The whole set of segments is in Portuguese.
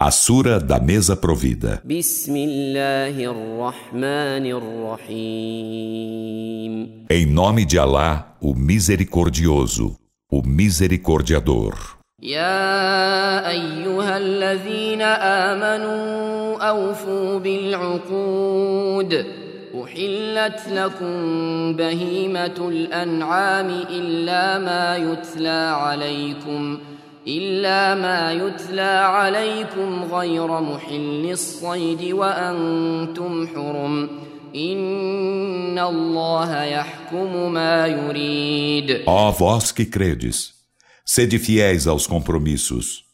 A Sura da Mesa Provida. بسم الله الرحمن الرحيم Em nome de Alá, o Misericordioso, o Misericordiador. يا أيها الذين آمنوا أوفوا بالعقود أحلت لكم بهيمة الأنعام إلا ما يتلى عليكم إلا ما يتلى عليكم غير محل الصيد وأنتم حرم إن الله يحكم ما يريد Ó vós que credes, sede fiéis aos compromissos.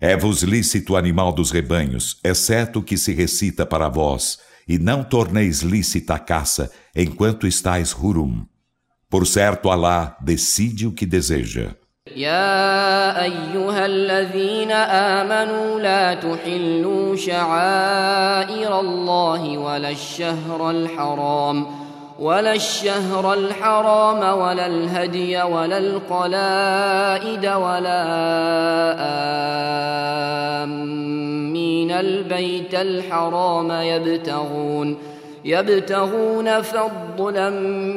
É-vos lícito o animal dos rebanhos, exceto o que se recita para vós, e não torneis lícita a caça enquanto estáis hurum. Por certo, Alá decide o que deseja. يا أيها الذين آمنوا لا تحلوا شعائر الله ولا الشهر الحرام ولا الشهر الحرام ولا الهدي ولا القلائد ولا آمين البيت الحرام يبتغون يبتغون فضلا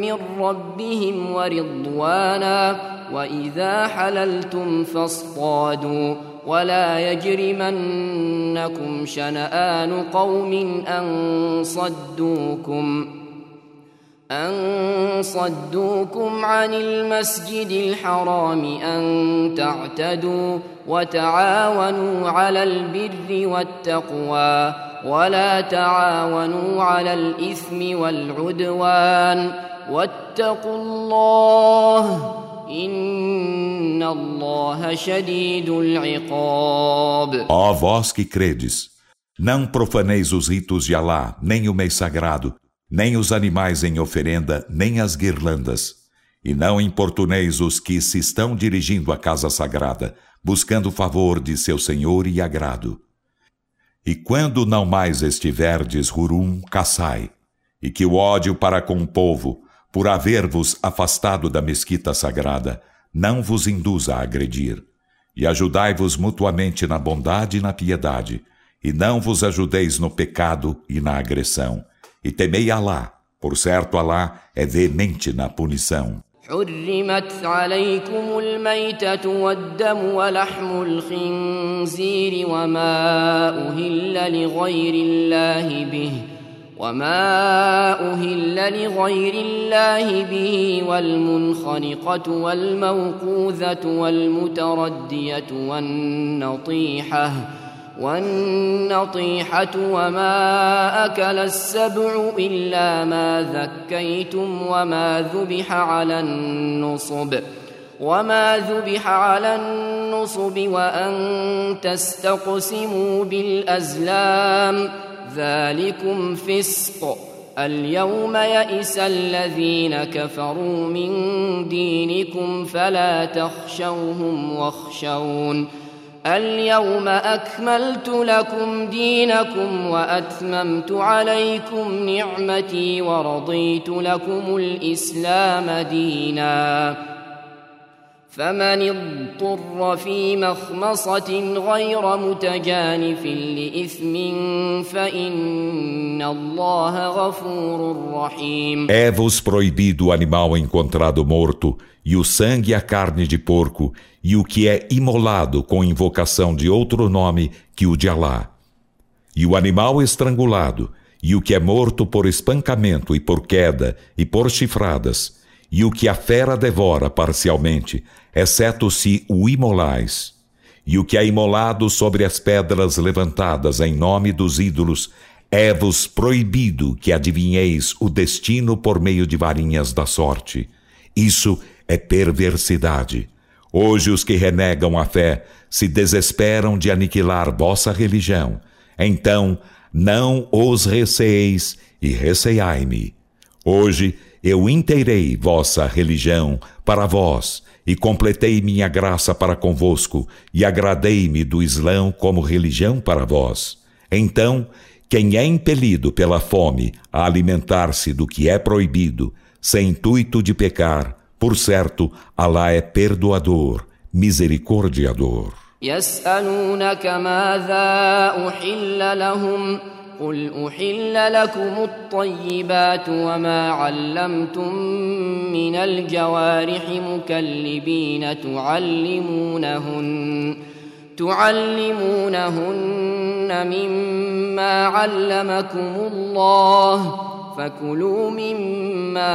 من ربهم ورضوانا وإذا حللتم فاصطادوا. ولا يجرمنكم شنآن قوم أن صدوكم أن صدوكم عن المسجد الحرام أن تعتدوا وتعاونوا على البر والتقوى. ولا تعاونوا على الإثم والعدوان واتقوا الله إن الله شديد العقاب Ó vós que credes, não profaneis os ritos de Alá, nem o mês sagrado, nem os animais em oferenda, nem as guirlandas. E não importuneis os que se estão dirigindo à casa sagrada, buscando o favor de seu Senhor e agrado. E quando não mais estiverdes rurum, caçai, e que o ódio para com o povo, por haver-vos afastado da mesquita sagrada, não vos induza a agredir. E ajudai-vos mutuamente na bondade e na piedade, e não vos ajudeis no pecado e na agressão. E temei Alá, por certo Alá é veemente na punição. حرمت عليكم الميتة والدم ولحم الخنزير وما أهل لغير الله به وما أهل لغير الله به والمنخنقة والموقوذة والمتردية والنطيحة والنطيحة وما أكل السبع إلا ما ذكيتم وما ذبح على النصب وما ذبح على النصب وأن تستقسموا بالأزلام ذلكم فسق اليوم يئس الذين كفروا من دينكم فلا تخشوهم واخشون اليوم أكملت لكم دينكم وأتممت عليكم نعمتي ورضيت لكم الإسلام دينا. فمن اضطر في مخمصة غير متجانف لإثم فإن الله غفور رحيم. É-vos proibido o animal encontrado morto, e o sangue e a carne de porco, e o que é imolado com invocação de outro nome que o de Alá. E o animal estrangulado, e o que é morto por espancamento e por queda e por chifradas, e o que a fera devora parcialmente, exceto se o imolais. E o que é imolado sobre as pedras levantadas em nome dos ídolos, é-vos proibido que adivinheis o destino por meio de varinhas da sorte. Isso é perversidade. Hoje os que renegam a fé se desesperam de aniquilar vossa religião. Então, não os receeis e receiai-me. Hoje eu inteirei vossa religião para vós e completei minha graça para convosco e agradei-me do Islão como religião para vós. Então, quem é impelido pela fome a alimentar-se do que é proibido, sem intuito de pecar, por certo, Alá é perdoador, misericordiador. يسألونك ماذا أحل لهم قل أحل لكم الطيبات وما علمتم من الجوارح مكلبين تعلمونهن تعلمونهن مما علمكم الله فكلوا مما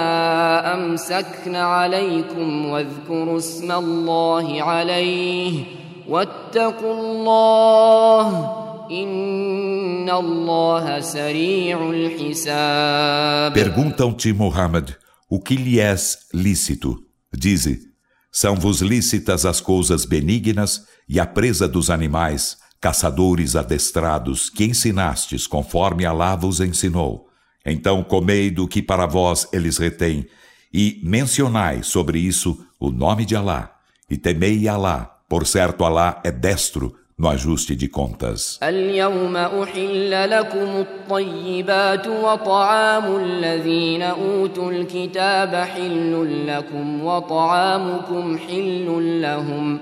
أمسكن عليكم واذكروا اسم الله عليه واتقوا الله إن الله سريع الحساب Perguntam-te, Muhammad, o que lhe és lícito? Dize, são-vos lícitas as coisas benignas e a presa dos animais, caçadores adestrados, que ensinastes conforme Alá vos ensinou. Então comei do que para vós eles retêm, e mencionai sobre isso o nome de Alá, e temei Alá, por certo Alá é destro no ajuste de contas. اليوم أحل لكم الطيبات وطعام الذين أوتوا الكتاب حل لكم وطعامكم حل لهم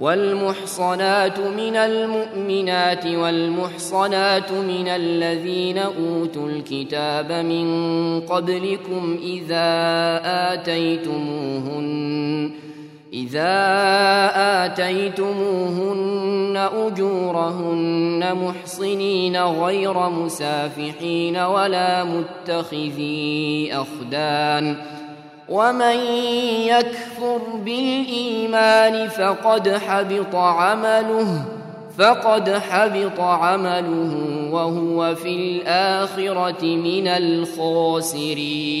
والمحصنات من المؤمنات والمحصنات من الذين أوتوا الكتاب من قبلكم إذا آتيتموهن إذا آتيتموهن أجورهن محصنين غير مسافحين ولا متخذي أخدان ومن يكفر بالإيمان فقد حبط عمله فقد حبط عمله وهو في الآخرة من الخاسرين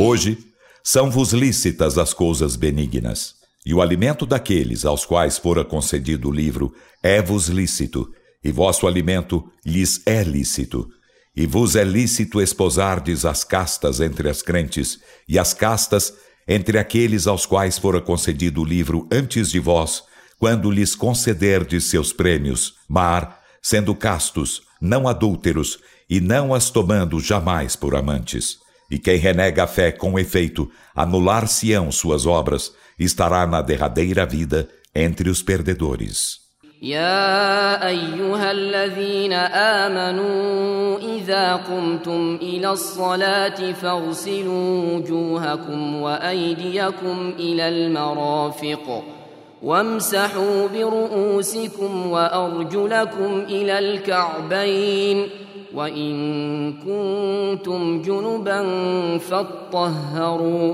Hoje são-vos lícitas as coisas benignas, e o alimento daqueles aos quais fora concedido o livro é-vos lícito, e vosso alimento lhes é lícito. E vos é lícito esposardes as castas entre as crentes, e as castas entre aqueles aos quais fora concedido o livro antes de vós, quando lhes concederdes seus prêmios, mar, sendo castos, não adúlteros, e não as tomando jamais por amantes. E quem renega a fé com efeito, anular-se-ão suas obras, estará na derradeira vida entre os perdedores. يا أيها الذين آمنوا إذا قمتم إلى الصلاة فاغسلوا وجوهكم وأيديكم إلى المرافق وامسحوا برؤوسكم وأرجلكم إلى الكعبين وإن كنتم جنبا فاطهروا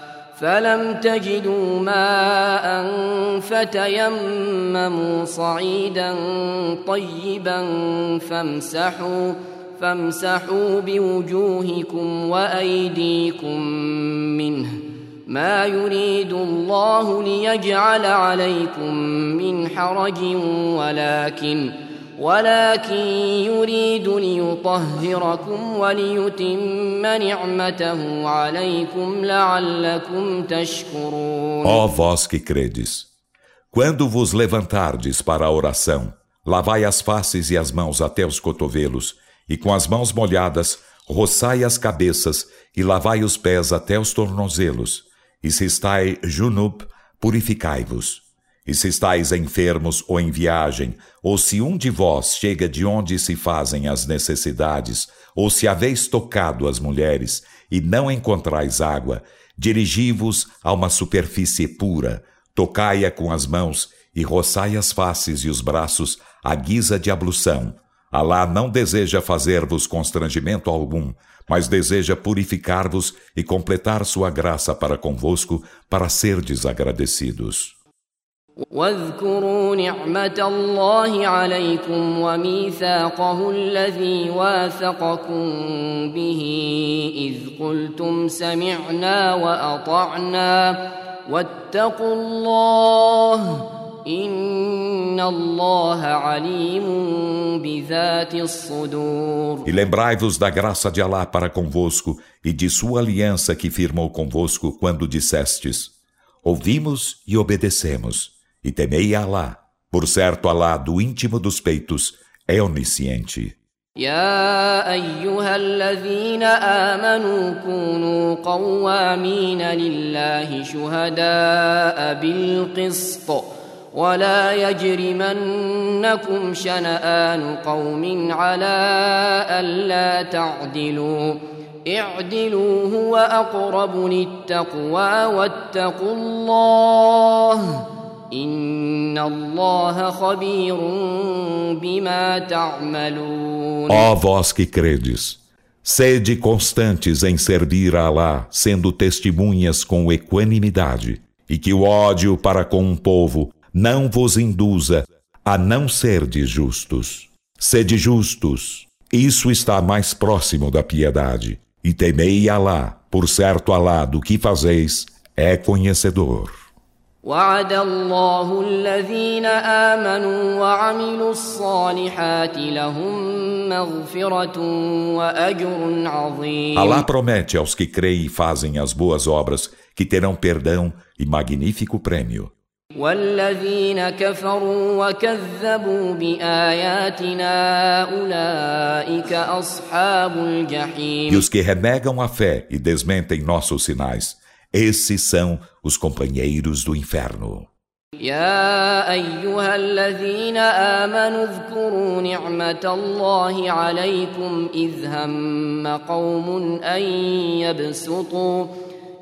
فلم تجدوا ماء فتيمموا صعيدا طيبا فامسحوا فامسحوا بوجوهكم وايديكم منه ما يريد الله ليجعل عليكم من حرج ولكن ولكن يريد ليطهركم وليتم نعمته عليكم لعلكم تشكرون Ó vós que credes, quando vos levantardes para a oração, lavai as faces e as mãos até os cotovelos, e com as mãos molhadas, roçai as cabeças e lavai os pés até os tornozelos, e se estai junub, purificai-vos. E se estáis enfermos ou em viagem, ou se um de vós chega de onde se fazem as necessidades, ou se haveis tocado as mulheres e não encontrais água, dirigi-vos a uma superfície pura, tocai-a com as mãos e roçai as faces e os braços à guisa de ablução. Alá não deseja fazer-vos constrangimento algum, mas deseja purificar-vos e completar sua graça para convosco, para serdes agradecidos. واذكروا نعمة الله عليكم وميثاقه الذي واثقكم به إذ قلتم سمعنا وأطعنا واتقوا الله E lembrai-vos da graça de Alá para convosco e de sua aliança que firmou convosco quando dissestes: Ouvimos e obedecemos, E temei Alá. Por certo, Alá, do íntimo dos peitos, é onisciente. يا أيها الذين آمنوا كونوا قوامين لله شهداء بالقسط ولا يجرمنكم شنآن قوم على ألا تعدلوا اعدلوا هو أقرب للتقوى واتقوا الله Ó vós que credes, sede constantes em servir a Alá, sendo testemunhas com equanimidade, e que o ódio para com um povo não vos induza a não serdes justos. Sede justos, isso está mais próximo da piedade, e temei Alá, por certo Alá do que fazeis é conhecedor. وعد الله الذين آمنوا وعملوا الصالحات لهم مغفرة وأجر عظيم Allah promete aos que creem e fazem as boas obras que terão perdão e magnífico prêmio. والذين كفروا وكذبوا بآياتنا أولئك أصحاب الجحيم E os que renegam a fé e desmentem nossos sinais, Esses são os companheiros do inferno. يا أيها الذين آمنوا اذكروا نعمة الله عليكم إذ هم قوم أن يبسطوا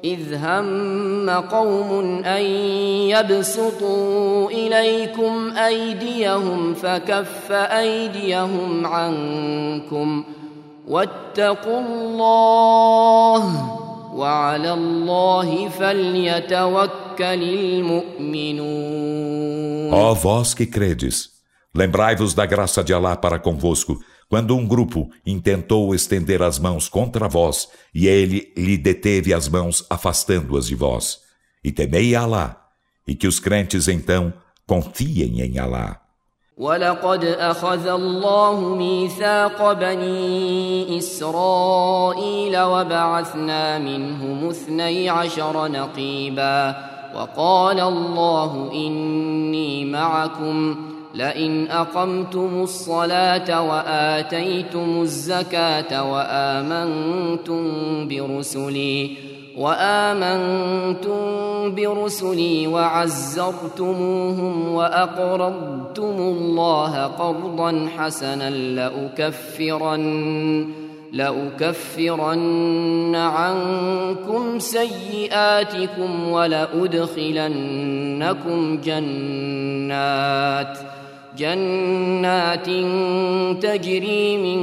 إذ هم قوم أن يبسطوا إليكم أيديهم فكف أيديهم عنكم واتقوا الله وعلى الله فليتوكل المؤمنون Ó vós que credes, lembrai-vos da graça de Alá para convosco, quando um grupo intentou estender as mãos contra vós, e ele lhe deteve as mãos, afastando-as de vós. E temei Alá, e que os crentes então confiem em Alá. ولقد أخذ الله ميثاق بني إسرائيل وبعثنا منهم اثني عشر نقيبا وقال الله إني معكم لئن أقمتم الصلاة وآتيتم الزكاة وآمنتم برسلي وآمنتم برسلي وعزرتموهم وأقرضتم الله قرضا حسنا لأكفرن لأكفرن عنكم سيئاتكم ولأدخلنكم جنات جنات تجري من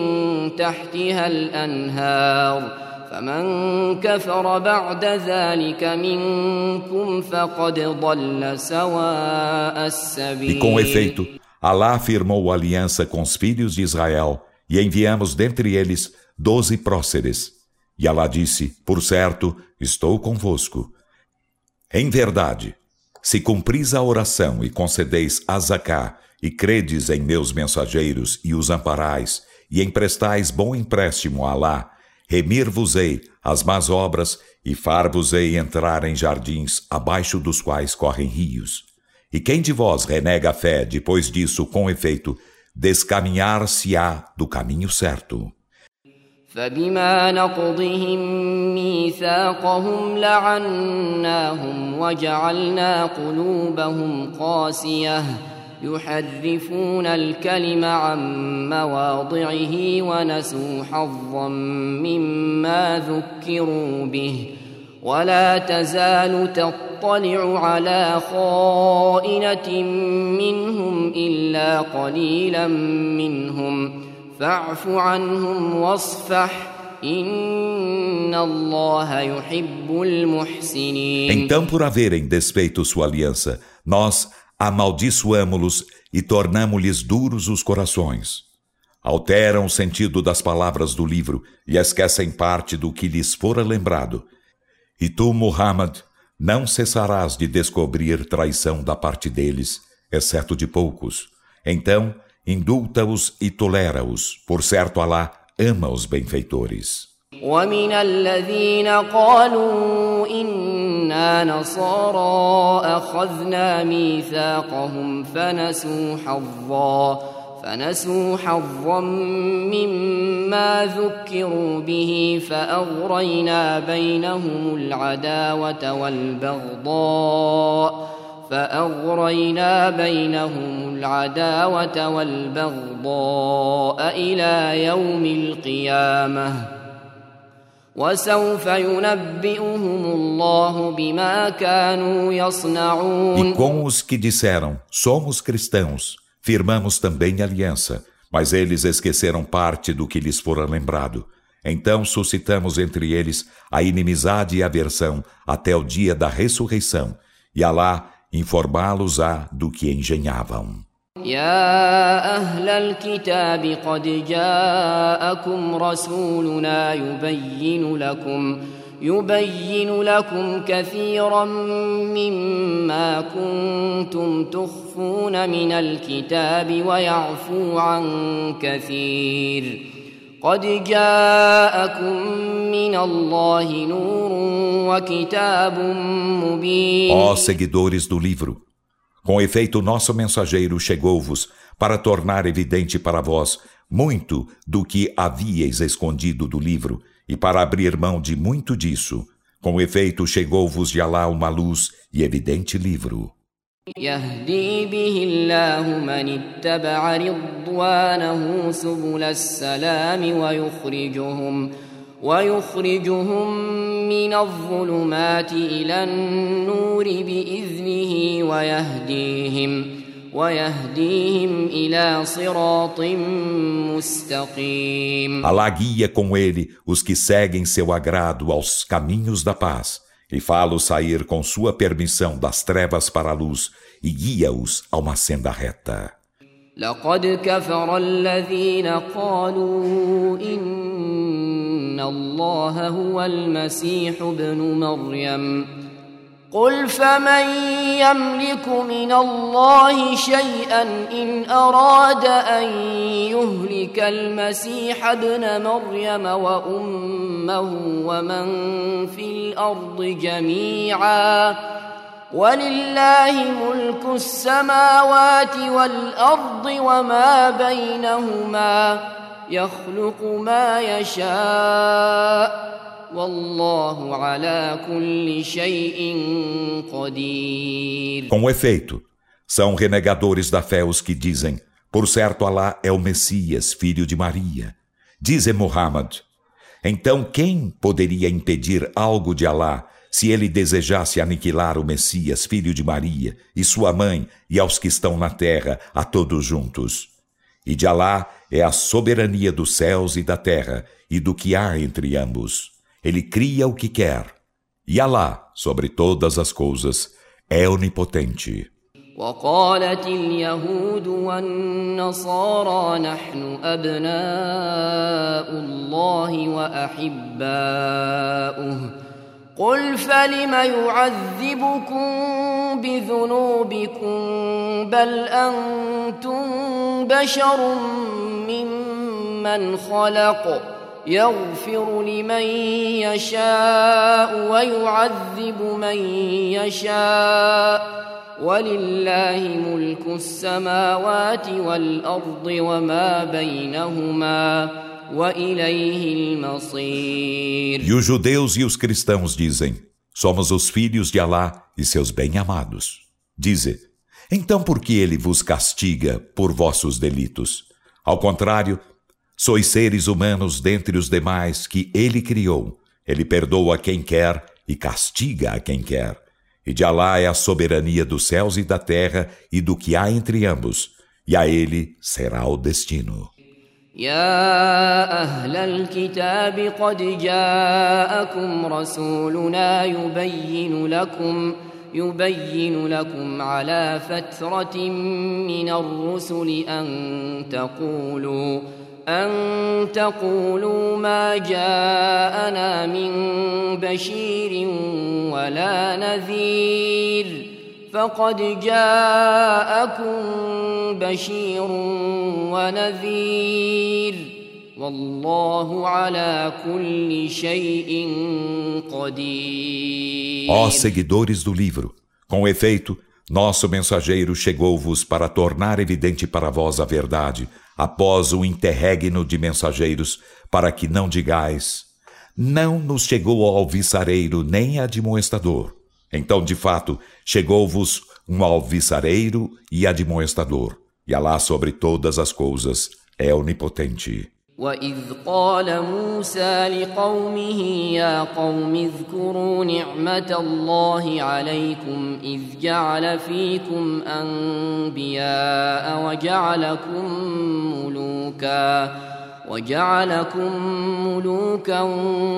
تحتها الأنهار فمن كفر بعد ذلك منكم فقد ضل سواء السبيل E com efeito, Alá firmou aliança com os filhos de Israel e enviamos dentre eles doze próceres. E Alá disse, por certo, estou convosco. Em verdade, se cumpris a oração e concedeis a zaká, e credes em meus mensageiros e os amparais, e emprestais bom empréstimo a Alá, remir-vos-ei as más obras e far-vos-ei entrar em jardins abaixo dos quais correm rios. E quem de vós renega a fé depois disso, com efeito, descaminhar-se-á do caminho certo. فبما نقضهم ميثاقهم لعناهم وجعلنا قلوبهم قاسيه يحرفون الكلم عن مواضعه ونسوا حظا مما ذكروا به. ولا تزال تطلع على خائنة منهم إلا قليلا منهم. فاعف عنهم واصفح. إن الله يحب المحسنين. Então, por haverem desfeito sua aliança, nós amaldiçoamo-los e tornamo-lhes duros os corações. Alteram o sentido das palavras do livro e esquecem parte do que lhes fora lembrado. E tu, Muhammad, não cessarás de descobrir traição da parte deles, exceto de poucos. Então, indulta-os e tolera-os. Por certo, Alá ama os benfeitores. ومن الذين قالوا إنا نصارى أخذنا ميثاقهم فنسوا حظا فنسوا حظا مما ذكروا به فأغرينا بينهم العداوة والبغضاء فأغرينا بينهم العداوة والبغضاء إلى يوم القيامة. E com os que disseram, somos cristãos, firmamos também aliança, mas eles esqueceram parte do que lhes fora lembrado. Então suscitamos entre eles a inimizade e aversão até o dia da ressurreição, e Alá informá-los-á do que engenhavam. يا أهل الكتاب قد جاءكم رسولنا يبين لكم يبين لكم كثيرا مما كنتم تخفون من الكتاب ويعفو عن كثير. قد جاءكم من الله نور وكتاب مبين. Ó seguidores do livro, Com efeito, nosso mensageiro chegou-vos para tornar evidente para vós muito do que havíeis escondido do livro e para abrir mão de muito disso. Com efeito, chegou-vos de Alá uma luz e evidente livro. يهدي به الله من اتبع رضوانه سبل السلام ويخرجهم ويخرجهم من الظلمات إلى النور بإذنه ويهديهم ويهديهم إلى صراط مستقيم Alá guia com ele os que seguem seu agrado aos caminhos da paz e fá-los sair com sua permissão das trevas para a luz e guia-os a uma senda reta. لقد كفر الذين قالوا إن الله هو المسيح ابن مريم. قل فمن يملك من الله شيئا إن أراد أن يهلك المسيح ابن مريم وأمه ومن في الأرض جميعا. ولله ملك السماوات والأرض وما بينهما. يخلق ما يشاء والله على كل شيء قدير Com efeito, são renegadores da fé os que dizem: Por certo, Alá é o Messias, filho de Maria. Dize Muhammad: Então quem poderia impedir algo de Alá se ele desejasse aniquilar o Messias, filho de Maria, e sua mãe, e aos que estão na terra, a todos juntos? E de Alá é a soberania dos céus e da terra, e do que há entre ambos. Ele cria o que quer. E Alá, sobre todas as coisas, é onipotente. وقالت اليهود والنصارى نحن أبناء الله وأحباؤه قل فلم يعذبكم بذنوبكم بل أنتم بشر ممن خلق يغفر لمن يشاء ويعذب من يشاء ولله ملك السماوات والأرض وما بينهما E os judeus e os cristãos dizem: Somos os filhos de Alá e seus bem-amados. Dize: Então por que ele vos castiga por vossos delitos? Ao contrário, sois seres humanos dentre os demais que ele criou. Ele perdoa quem quer e castiga a quem quer. E de Alá é a soberania dos céus e da terra e do que há entre ambos, e a ele será o destino. يا أهل الكتاب قد جاءكم رسولنا يبين لكم يبين لكم على فترة من الرسل أن تقولوا أن تقولوا ما جاءنا من بشير ولا نذير. فقد جاءكم بشير ونذير والله على كل شيء قدير Ó seguidores do livro, com efeito, nosso mensageiro chegou-vos para tornar evidente para vós a verdade, após o interregno de mensageiros, para que não digais: Não nos chegou ao alviçareiro nem admoestador. Então, de fato, chegou-vos um alviçareiro e admoestador, e Alá sobre todas as coisas é onipotente. وإذ قال موسى لقومه يا قوم اذكروا نعمة الله عليكم إذ جعل فيكم أنبياء وجعلكم ملوكا وجعلكم ملوكا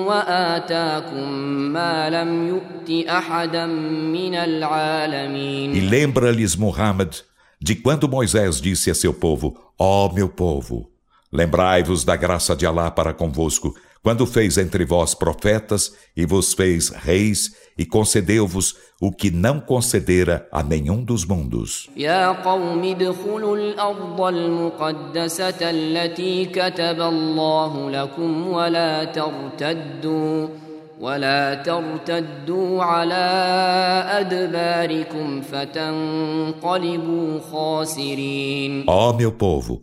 وآتاكم ما لم يؤت أحدا من العالمين E lembra-lhes Muhammad de quando Moisés disse a seu povo: Ó oh, meu povo, Lembrai-vos da graça de Alá para convosco, quando fez entre vós profetas e vos fez reis e concedeu-vos o que não concedera a nenhum dos mundos. يا قوم ادخلوا الأرض المقدسة التي كتب الله لكم ولا ترتدوا ولا ترتدوا على أدباركم فتنقلبوا خاسرين. Ó meu povo,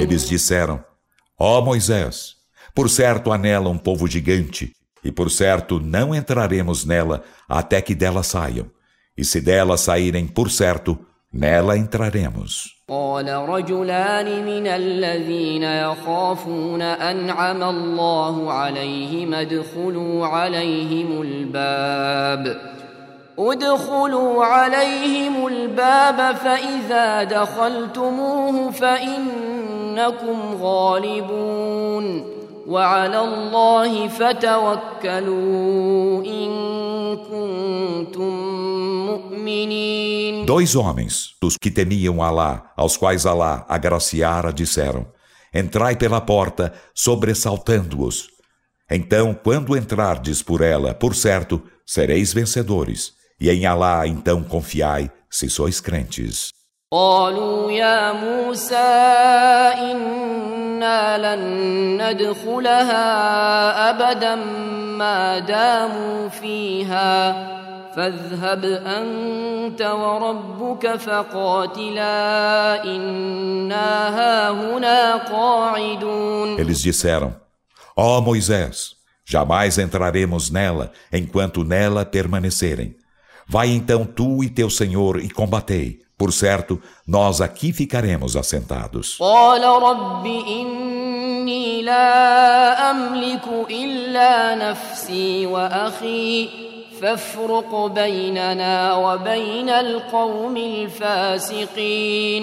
Eles disseram: Ó oh Moisés, por certo há nela um povo gigante, e por certo não entraremos nela até que dela saiam. E se dela saírem, por certo, nela entraremos. قال رجلان من الذين يخافون أنعم الله عليهم ادخلوا عليهم الباب ادخلوا عليهم الباب فإذا دخلتموه فإنكم غالبون وعلى الله فتوكلوا إن كنتم مؤمنين Dois homens, dos que temiam Alá, aos quais Alá agraciara, disseram: Entrai pela porta, sobressaltando-os. Então, quando entrardes por ela, por certo, sereis vencedores. E em Alá então confiai, se sois crentes. قالوا يا موسى إنا لن ندخلها أبدا ما داموا فيها فاذهب أنت وربك فقاتلا إنا هاهنا قاعدون Eles disseram, ó oh Moisés, jamais entraremos nela enquanto nela permanecerem. Vai então tu e teu senhor e combatei. Por certo, nós aqui ficaremos assentados.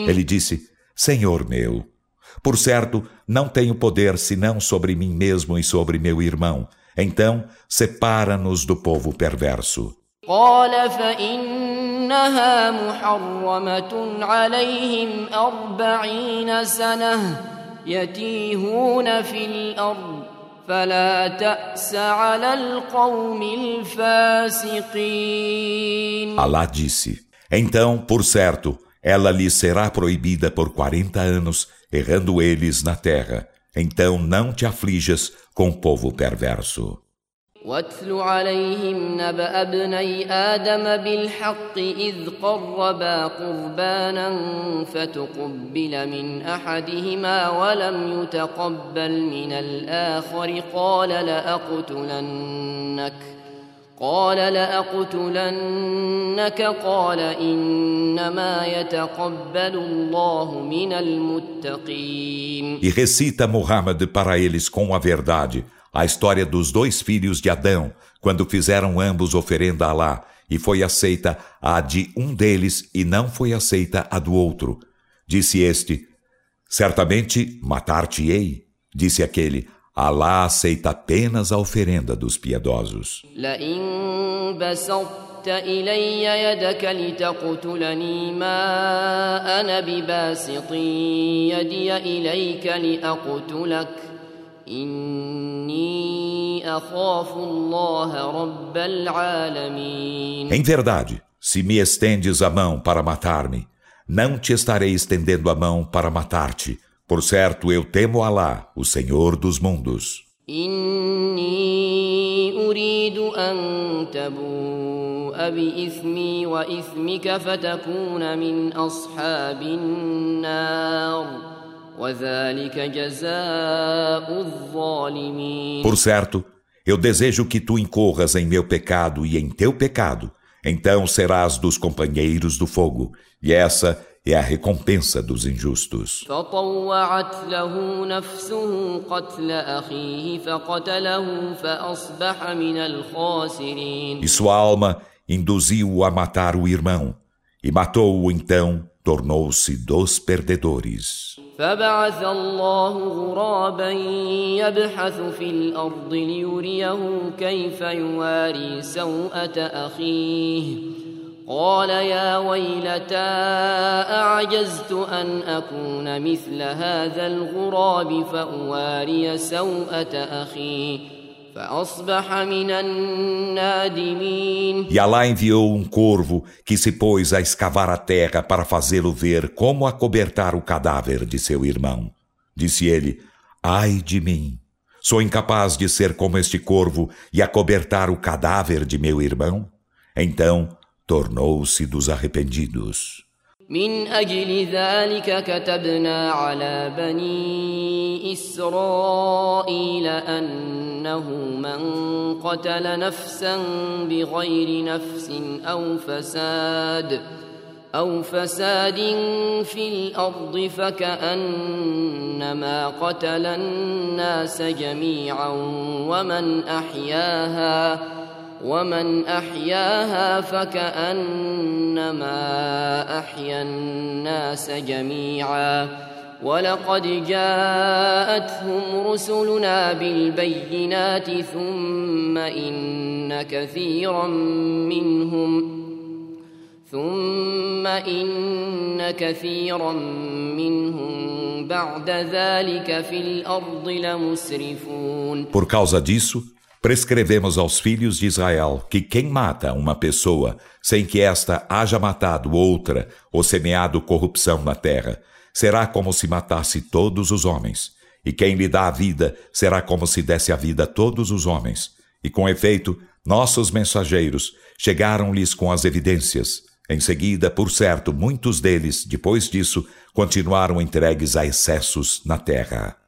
Ele disse: Senhor meu, por certo, não tenho poder senão sobre mim mesmo e sobre meu irmão. Então, separa-nos do povo perverso. قال فإنها محرمة عليهم أربعين سنة يتيهون في الأرض فلا تأس على القوم الفاسقين Allah disse, então, por certo, ela lhe será proibida por quarenta anos, errando eles na terra. Então não te aflijas com o povo perverso. واتل عليهم نبأ ابني آدم بالحق إذ قربا قربانا فتقبل من أحدهما ولم يتقبل من الآخر قال لأقتلنك قال لأقتلنك قال إنما يتقبل الله من المتقين. E recita Muhammad para eles com a verdade. a história dos dois filhos de Adão, quando fizeram ambos oferenda a Alá, e foi aceita a de um deles e não foi aceita a do outro. Disse este: Certamente matar-te-ei. Disse aquele: Alá aceita apenas a oferenda dos piedosos. إلي يدك لتقتلني ما أنا بباسط يدي إليك لأقتلك Em verdade, se me estendes a mão para matar-me, não te estarei estendendo a mão para matar-te. Por certo, eu temo Alá, o Senhor dos mundos. إني أريد أن تبوء بإثمي وإثمك فتكون من أصحاب النار وذلك جزاء الظالمين por certo, eu desejo que tu incorras em meu pecado e em teu pecado, então serás dos companheiros do fogo, e essa é a recompensa dos injustos. E sua alma induziu-o a matar o irmão, e matou-o então, tornou-se dos perdedores. فبعث الله غرابا يبحث في الأرض ليريه كيف يواري سوءة أخيه. قال يا ويلتى أعجزت أن أكون مثل هذا الغراب فأواري سوءة أخيه. E Alá enviou um corvo que se pôs a escavar a terra para fazê-lo ver como acobertar o cadáver de seu irmão. Disse ele: Ai de mim! Sou incapaz de ser como este corvo e acobertar o cadáver de meu irmão? Então tornou-se dos arrependidos. من أجل ذلك كتبنا على بني إسرائيل أنه من قتل نفسا بغير نفس أو فساد أو فساد في الأرض فكأنما قتل الناس جميعا ومن أحياها. ومن احياها فكانما احيا الناس جميعا ولقد جاءتهم رسلنا بالبينات ثم ان كثيرا منهم ثم ان كثيرا منهم بعد ذلك في الأرض لمسرفون Por causa disso, Prescrevemos aos filhos de Israel que quem mata uma pessoa sem que esta haja matado outra ou semeado corrupção na terra, será como se matasse todos os homens. E quem lhe dá a vida será como se desse a vida a todos os homens. E com efeito, nossos mensageiros chegaram-lhes com as evidências. Em seguida, por certo, muitos deles, depois disso, continuaram entregues a excessos na terra.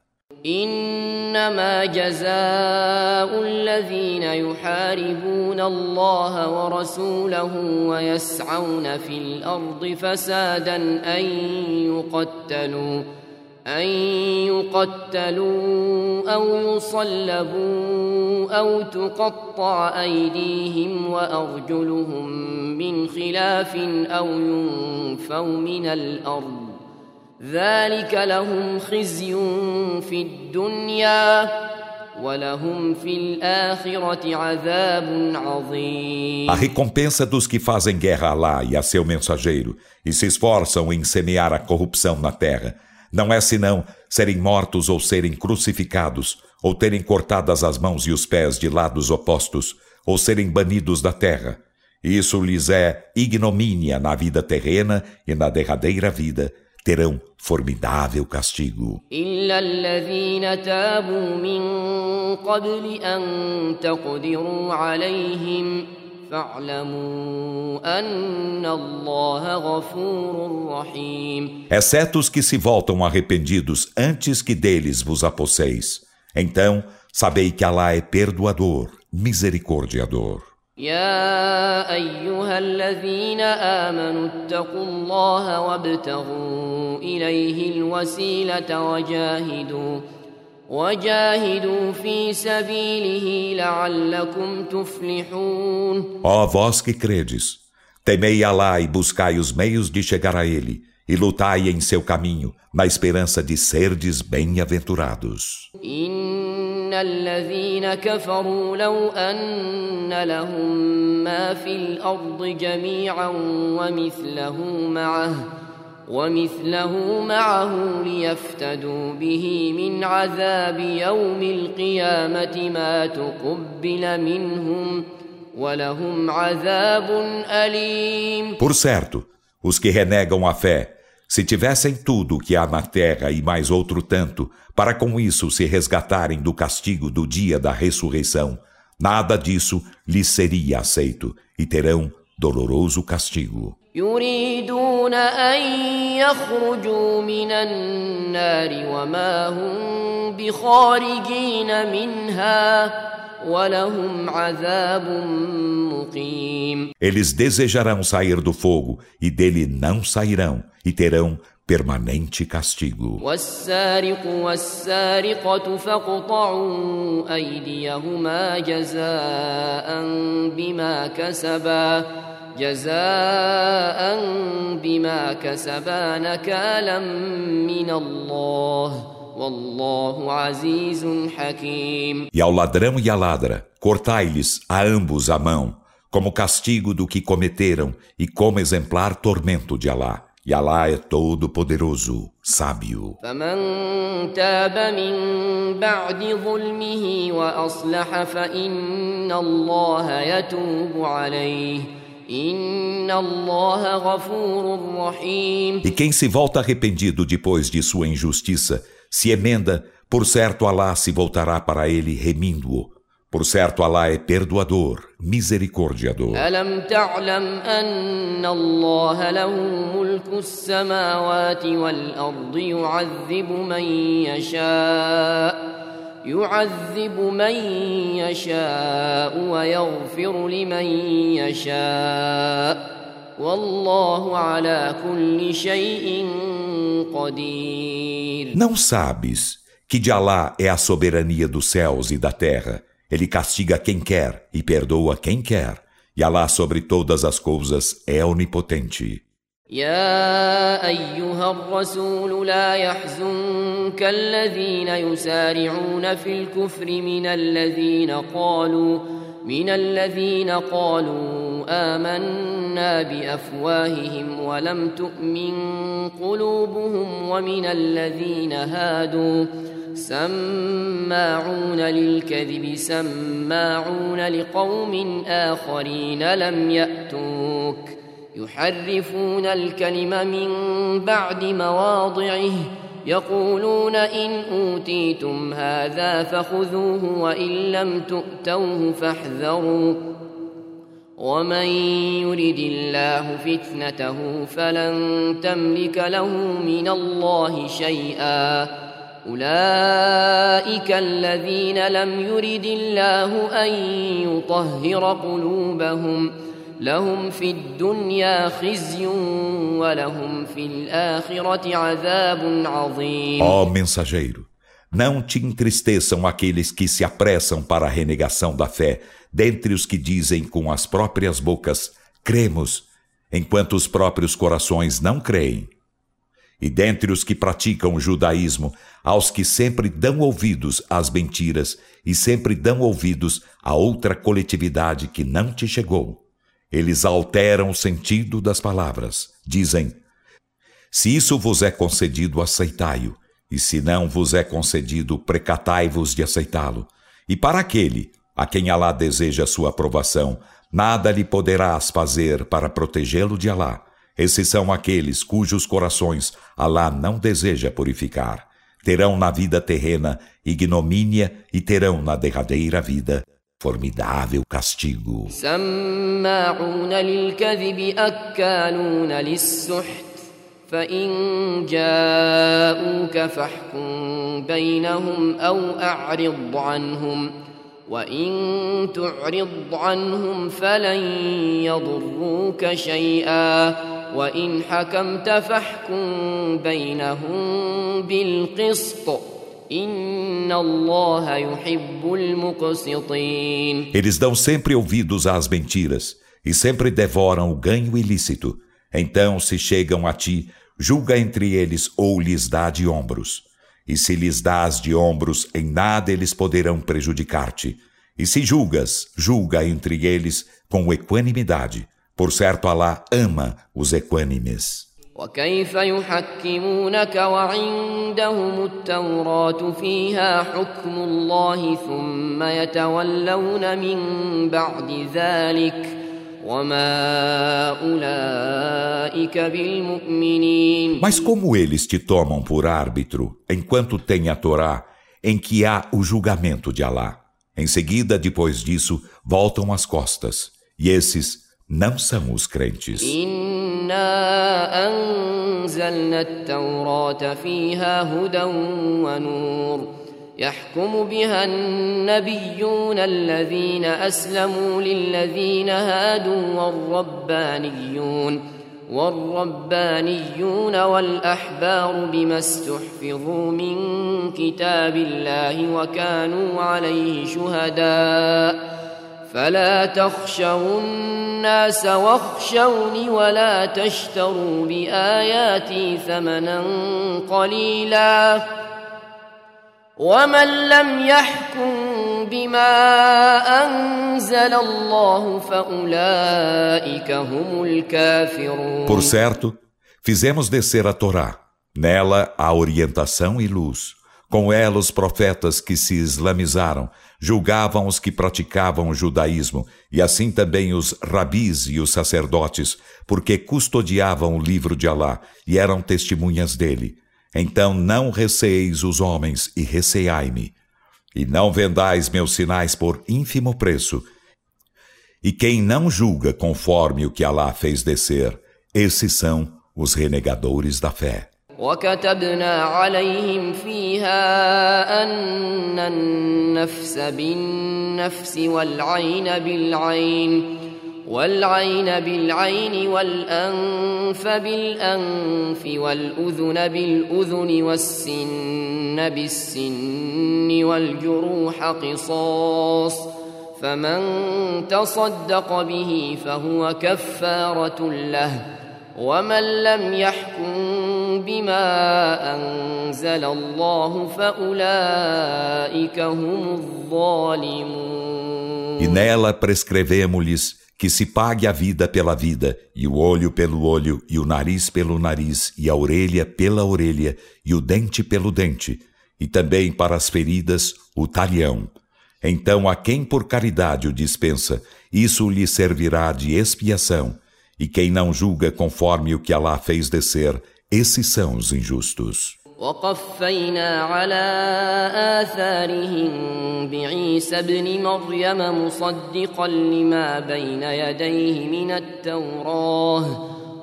إنما جزاء الذين يحاربون الله ورسوله ويسعون في الأرض فسادا أن يقتلوا أن يقتلوا أو يصلبوا أو تقطع أيديهم وأرجلهم من خلاف أو ينفوا من الأرض. ذلك لهم خزي في الدنيا ولهم في الآخرة عذاب عظيم A recompensa dos que fazem guerra a Alá e a seu mensageiro e se esforçam em semear a corrupção na terra não é senão serem mortos ou serem crucificados ou terem cortadas as mãos e os pés de lados opostos ou serem banidos da terra. Isso lhes é ignomínia na vida terrena e na derradeira vida terão formidável castigo. Exceto os que se voltam arrependidos antes que deles vos aposseis. Então, sabei que Alá é perdoador, misericordiador. يا ايها الذين امنوا اتقوا الله وابتغوا اليه الوسيله وجاهدوا وجاهدوا في سبيله لعلكم تفلحون Ó vós que credes, temei Alá e buscai os meios de chegar a ele, e lutai em seu caminho, na esperança de serdes bem-aventurados. الذين كفروا لو أن لهم ما في الأرض جميعا ومثله معه ومثله معه ليفتدوا به من عذاب يوم القيامة ما تقبل منهم ولهم عذاب أليم. Por certo, os que renegam a fé, se tivessem tudo o que há na terra e mais outro tanto, para com isso se resgatarem do castigo do dia da ressurreição, nada disso lhes seria aceito, e terão doloroso castigo. يريدون أن يخرجوا من النار وما هم بخارجين منها ولهم عذاب مقيم Eles desejarão sair do fogo, e dele não sairão, e terão permanente castigo. والسارق والسارقة فاقطعوا أيديهما جزاء بما كسبا جزاء بما كسبا نكالا من الله والله عزيز حكيم e ao ladrão e à ladra, cortai-lhes a ambos a mão, como castigo do que cometeram e como exemplar tormento de Alá. E Alá é todo poderoso, sábio. E quem se volta arrependido depois de sua injustiça se emenda, por certo Alá se voltará para ele remindo-o. Por certo Alá é perdoador, misericordiador. ألم تعلم أن الله له ملك السماوات والأرض يعذب من يشاء يعذب من يشاء ويغفر لمن يشاء والله على كل شيء قدير Não sabes que de Alá é a soberania dos céus e da terra. Ele castiga quem quer e perdoa quem quer. E Alá sobre todas as coisas é onipotente. يا ايها الرسول لا يحزنك الذين يسارعون في الكفر من الذين قالوا من الذين قالوا آمنا بأفواههم ولم تؤمن قلوبهم ومن الذين هادوا سماعون للكذب سماعون لقوم آخرين لم يأتوك يحرفون الكلم من بعد مواضعه يقولون إن أوتيتم هذا فخذوه وإن لم تؤتوه فاحذروا. ومن يرد الله فتنته فلن تملك له من الله شيئا. أولئك الذين لم يرد الله أن يطهر قلوبهم. لهم في الدنيا خزي ولهم في الآخرة عذاب عظيم Ó mensageiro, não te entristeçam aqueles que se apressam para a renegação da fé, dentre os que dizem com as próprias bocas, cremos, enquanto os próprios corações não creem. E dentre os que praticam o judaísmo, aos que sempre dão ouvidos às mentiras e sempre dão ouvidos a outra coletividade que não te chegou. Eles alteram o sentido das palavras. Dizem: Se isso vos é concedido, aceitai-o, e se não vos é concedido, precatai-vos de aceitá-lo. E para aquele a quem Alá deseja sua aprovação, nada lhe poderás fazer para protegê-lo de Alá. Esses são aqueles cujos corações Alá não deseja purificar. Terão na vida terrena ignomínia e terão na derradeira vida formidável castigo. سماعون للكذب للسحت فإن جاءوك فاحكم بينهم أو أعرض عنهم وإن تعرض عنهم فلن يضروك شيئا وإن حكمت فاحكم بينهم بالقسط Eles dão sempre ouvidos às mentiras e sempre devoram o ganho ilícito. Então, se chegam a ti, julga entre eles ou lhes dá de ombros. E se lhes dás de ombros, em nada eles poderão prejudicar-te. E se julgas, julga entre eles com equanimidade. Por certo, Alá ama os equânimes. وكيف يحكمونك وعندهم التوراة فيها حكم الله ثم يتولون من بعد ذلك وما أولئك بالمؤمنين Mas como eles te tomam por árbitro enquanto tem a Torá em que há o julgamento de Alá? Em seguida, depois disso, voltam as costas. E esses não são os crentes. إنا أنزلنا التوراة فيها هدى ونور يحكم بها النبيون الذين أسلموا للذين هادوا والربانيون والربانيون والأحبار بما استحفظوا من كتاب الله وكانوا عليه شهداء فلا تخشوا الناس واخشوني ولا تشتروا بآياتي ثمنا قليلا ومن لم يحكم بما أنزل الله فأولئك هم الكافرون Por certo, fizemos descer a Torá. Nela há orientação e luz. Com ela, os profetas que se islamizaram julgavam os que praticavam o judaísmo, e assim também os rabis e os sacerdotes, porque custodiavam o livro de Alá e eram testemunhas dele. Então não receeis os homens e receai-me. E não vendais meus sinais por ínfimo preço. E quem não julga conforme o que Alá fez descer, esses são os renegadores da fé. وكتبنا عليهم فيها أن النفس بالنفس والعين بالعين والعين بالعين والأنف بالأنف والأذن بالأذن والسن بالسن والجروح قصاص فمن تصدق به فهو كفارة له ومن لم يحكم بما أنزل الله فأولئك هم الظالمون E nela prescrevemos-lhes que se pague a vida pela vida, e o olho pelo olho, e o nariz pelo nariz, e a orelha pela orelha, e o dente pelo dente, e também para as feridas o talhão. Então a quem por caridade o dispensa, isso lhe servirá de expiação, e quem não julga conforme o que Allah fez descer, esses são os injustos. وقفينا على آثارهم بعيسى ابن مريم مصدقا لما بين يديه من التوراة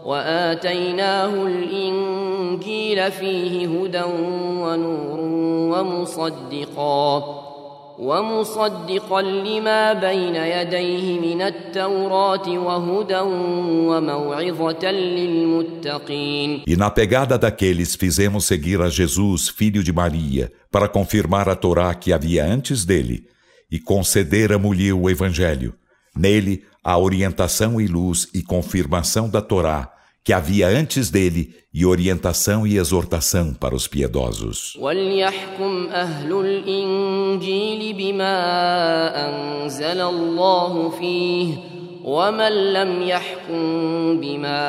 وآتيناه الإنجيل فيه هدى ونور ومصدقا ومصدقا لما بين يديه من التوراة وهدى وموعظة للمتقين E na pegada daqueles fizemos seguir a Jesus, filho de Maria, para confirmar a Torá que havia antes dele, e concederamos-lhe o Evangelho. Nele, a orientação e luz e confirmação da Torá, que havia antes dele e orientação e exortação para os piedosos. وليحكم أهل الإنجيل بما أنزل الله فيه ومن لم يحكم بما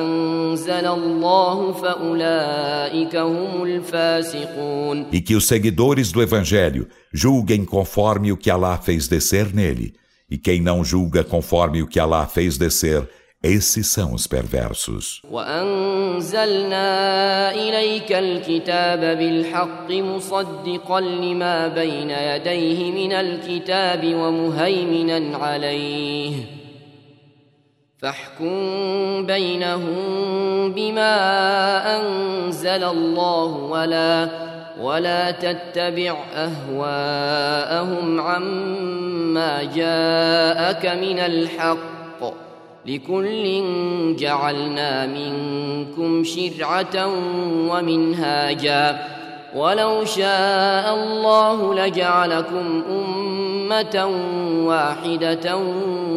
أنزل الله فأولئك هم الفاسقون E que os seguidores do Evangelho julguem conforme o que Alá fez descer nele. E quem não julga conforme o que Alá fez descer, esses são os perversos. وأنزلنا إليك الكتاب بالحق مصدقا لما بين يديه من الكتاب ومهيمنا عليه فاحكم بينهم بما أنزل الله ولا ولا تتبع أهواءهم عما جاءك من الحق لكل جعلنا منكم شرعة ومنهاجا. ولو شاء الله لجعلكم أمة واحدة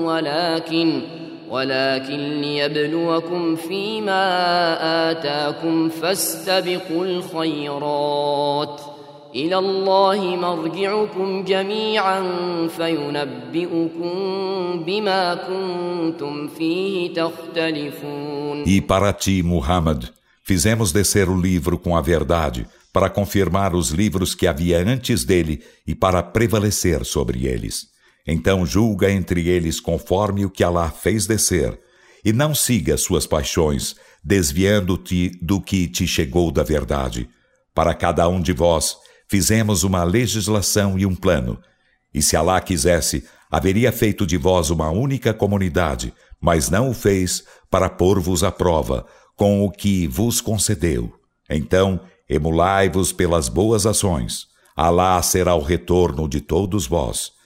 ولكن ولكن ليبلوكم فيما آتاكم فاستبقوا الخيرات. إلى الله مرجعكم جميعا فينبئكم بما كنتم فيه تختلفون E para ti, Muhammad, fizemos descer o livro com a verdade, para confirmar os livros que havia antes dele e para prevalecer sobre eles. Então julga entre eles conforme o que Allah fez descer, e não siga suas paixões, desviando-te do que te chegou da verdade. Para cada um de vós, fizemos uma legislação e um plano. E se Allah quisesse, haveria feito de vós uma única comunidade, mas não o fez para pôr-vos à prova com o que vos concedeu. Então, emulai-vos pelas boas ações. Alá será o retorno de todos vós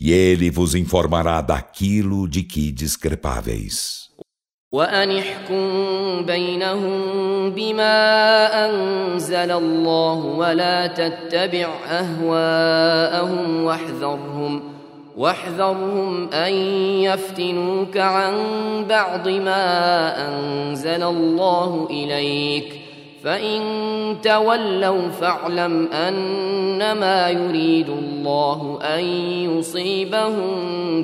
e ele vos informará daquilo de que discrepáveis. وأنحكم بينهم بما أنزل الله ولا تتبع أهواءهم واحذرهم واحذرهم أن يفتنوك عن بعض ما أنزل الله إليك فإن تولوا فاعلم أنما يريد الله أن يصيبهم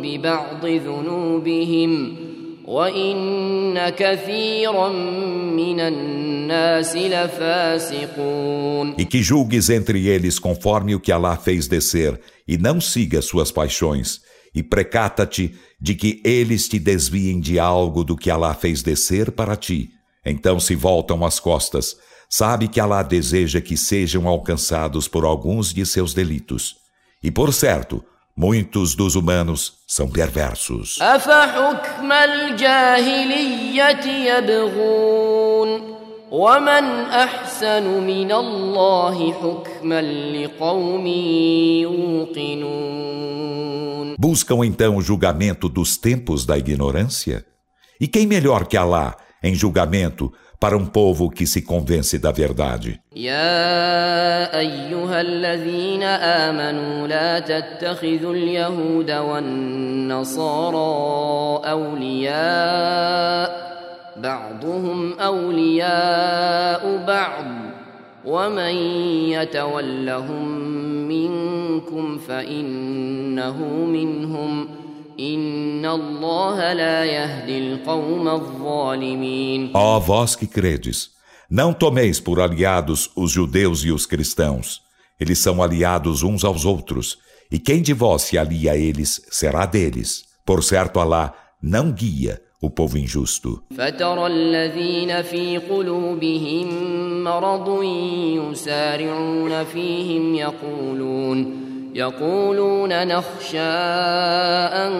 ببعض ذنوبهم. وإن كثيرا من الناس لفاسقون E que julgues entre eles conforme o que Allah fez descer, e não siga suas paixões, e precata-te de que eles te desviem de algo do que Allah fez descer para ti. Então se voltam as costas. Sabe que Allah deseja que sejam alcançados por alguns de seus delitos. E por certo, muitos dos humanos são perversos. ومن أحسن من الله حكما لقوم يوقنون Buscam então o julgamento dos tempos da ignorância? E quem melhor que Allah em julgamento para um povo que se convence da verdade. يا أيها الذين آمنوا لا تتخذوا اليهود والنصارى أولياء بعضهم أولياء بعض ومن يتولهم منكم فإنه منهم ۖ Ó vós que credes, não tomeis por aliados os judeus e os cristãos. Eles são aliados uns aos outros, e quem de vós se alia a eles será deles. Por certo, Alá não guia o povo injusto. يقولون نخشى أن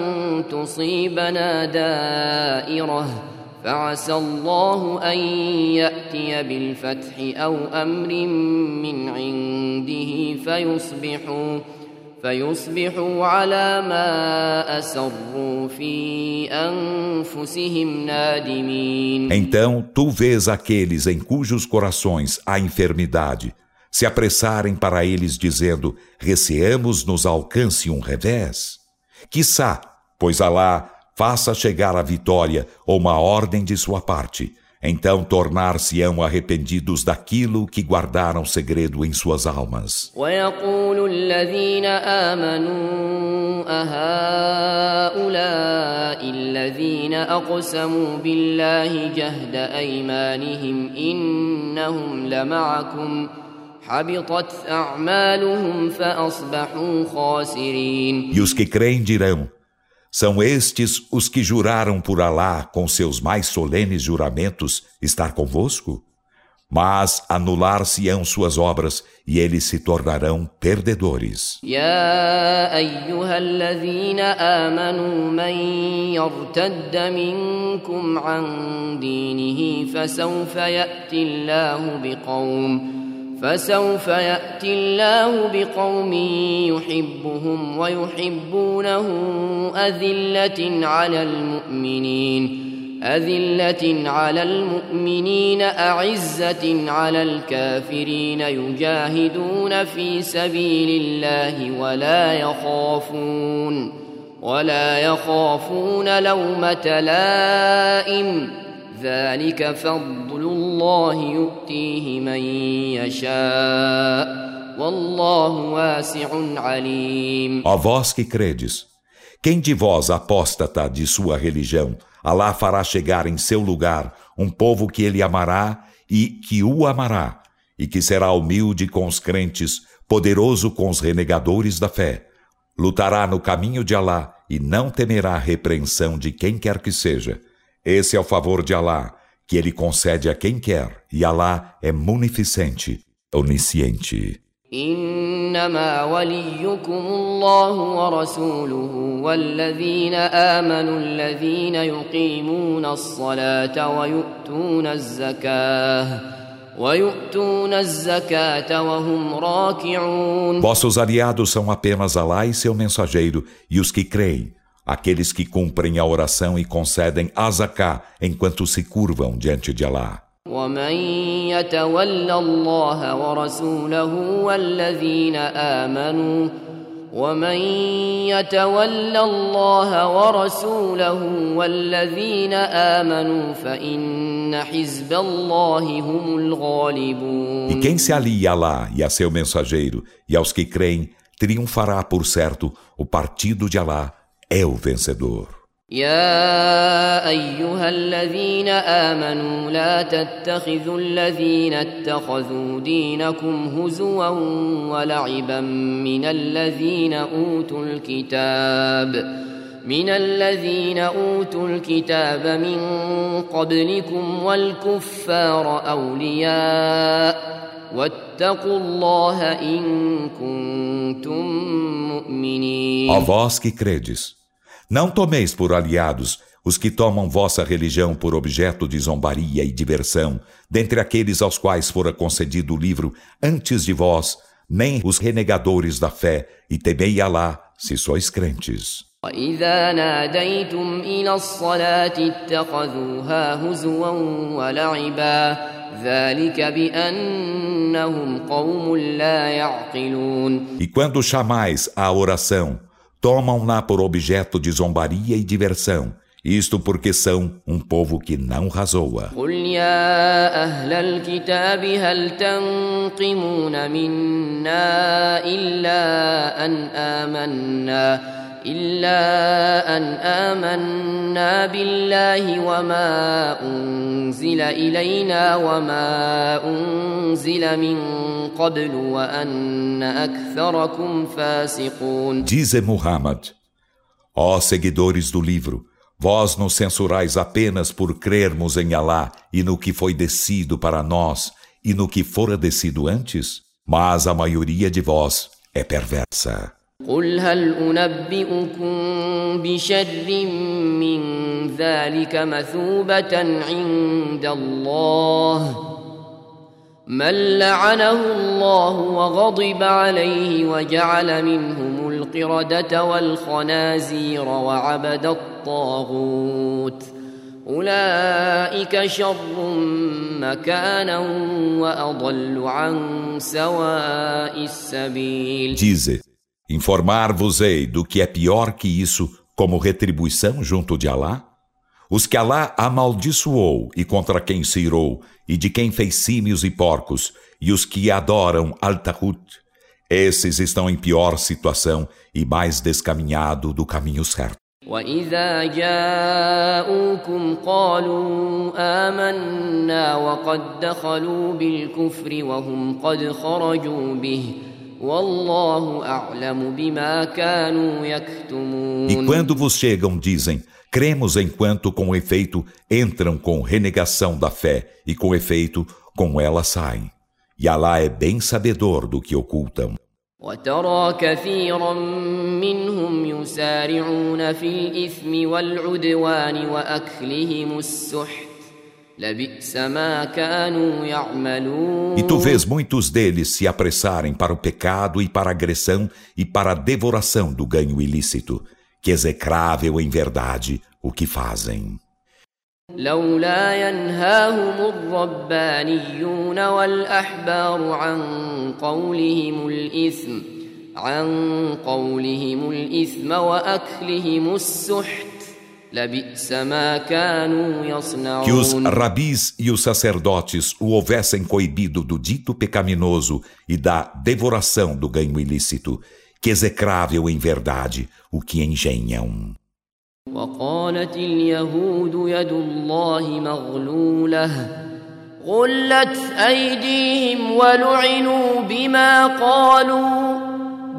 تصيبنا دائرة فعسى الله أن يأتي بالفتح أو أمر من عنده فيصبحوا فيصبحوا على ما أسروا في أنفسهم نادمين Então tu vês aqueles em cujos corações há enfermidade se apressarem para eles, dizendo: Receamos nos alcance um revés? Quissá, pois Alá faça chegar a vitória ou uma ordem de sua parte. Então tornar-se-ão arrependidos daquilo que guardaram segredo em suas almas. الذين أقسموا بالله جهد أيمانهم إنهم لمعكم e os que creem dirão: São estes os que juraram por Alá com seus mais solenes juramentos estar convosco? Mas anular-se-ão suas obras e eles se tornarão perdedores. يا أيها الذين آمنوا من يرتد منكم عن دينه فسوف يأتي الله بقوم فسوف يأتي الله بقوم يحبهم ويحبونه أذلة على المؤمنين أذلة على المؤمنين أعزة على الكافرين يجاهدون في سبيل الله ولا يخافون ولا يخافون لومة لائم. ذلك فضل الله يؤتيه من يشاء والله واسع عليم Ó vós que credes, quem de vós apóstata de sua religião Alá fará chegar em seu lugar um povo que ele amará e que o amará, e que será humilde com os crentes, poderoso com os renegadores da fé. Lutará no caminho de Alá e não temerá a repreensão de quem quer que seja. Esse é o favor de Alá, que ele concede a quem quer, e Alá é munificente, onisciente. انما وليكم الله ورسوله والذين امنوا الذين يقيمون الصلاه ويؤتون الزكاه ويؤتون الزكاه وهم راكعون Vossos aliados são apenas Alá e seu mensageiro e os que creem aqueles que cumprem a oração e concedem a zaká enquanto se curvam diante de Alá ومن يتول الله ورسوله والذين آمنوا ومن يتول الله ورسوله والذين آمنوا فإن حزب الله هم الغالبون E quem se alia a Alá e a seu mensageiro e aos que creem, triunfará por certo, o partido de Alá é o vencedor. يا أيها الذين آمنوا لا تتخذوا الذين اتخذوا دينكم هزوا ولعبا من الذين أوتوا الكتاب من الذين أوتوا الكتاب من قبلكم والكفار أولياء Ó vós que credes, não tomeis por aliados os que tomam vossa religião por objeto de zombaria e diversão, dentre aqueles aos quais fora concedido o livro antes de vós, nem os renegadores da fé, e temei Alá, se sois crentes. وإذا ناديتم إلى الصلاة اتخذوها هزوا ولعبا ذلك بأنهم قوم لا يعقلون E quando chamais à oração, tomam-na por objeto de zombaria e diversão. Isto porque são um povo que não razoa. قل يا أهل الكتاب هل تنقمون منا إلا أن آمنا إلا أن آمنا بالله وما أنزل إلينا وما أنزل من قبل وأن أكثركم فاسقون Dize Muhammad, ó seguidores do livro, vós nos censurais apenas por crermos em Alá e no que foi descido para nós e no que fora descido antes? Mas a maioria de vós é perversa. قل هل أنبئكم بشر من ذلك مثوبة عند الله من لعنه الله وغضب عليه وجعل منهم القردة والخنازير وعبد الطاغوت أولئك شر مكانا وأضل عن سواء السبيل Dize, informar-vos-ei do que é pior que isso como retribuição junto de Alá? Os que Alá amaldiçoou e contra quem se irou, e de quem fez símios e porcos, e os que adoram Al-Tahut, esses estão em pior situação e mais descaminhado do caminho certo. وإذا جاءوكم قالوا آمنا وقد دخلوا بالكفر وهم قد خرجوا به والله أعلم بما كانوا يكتمون E quando vos chegam, dizem, cremos enquanto com efeito entram com renegação da fé e com efeito com ela saem. E Alá é bem sabedor do que ocultam. وترى كثيرا منهم يسارعون في الإثم والعدوان وأكلهم السحت E tu vês muitos deles se apressarem para o pecado e para a agressão e para a devoração do ganho ilícito, que execrável em verdade o que fazem. لولا ينهاهم الربانيون والأحبار عن قولهم الإثم عن قولهم الإثم وأكلهم السحت Que os rabis e os sacerdotes o houvessem coibido do dito pecaminoso e da devoração do ganho ilícito, que execrável em verdade o que engenham. وقالت اليهود يد الله مغلولة غلت أيديهم ولعنوا بما قالوا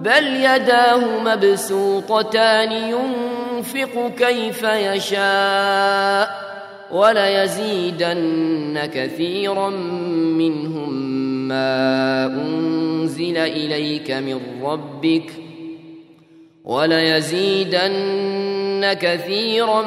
بل يداه مبسوطتان ينفق كيف يشاء وليزيدن كثيرا منهم ما أنزل إليك من ربك وليزيدن كثيرا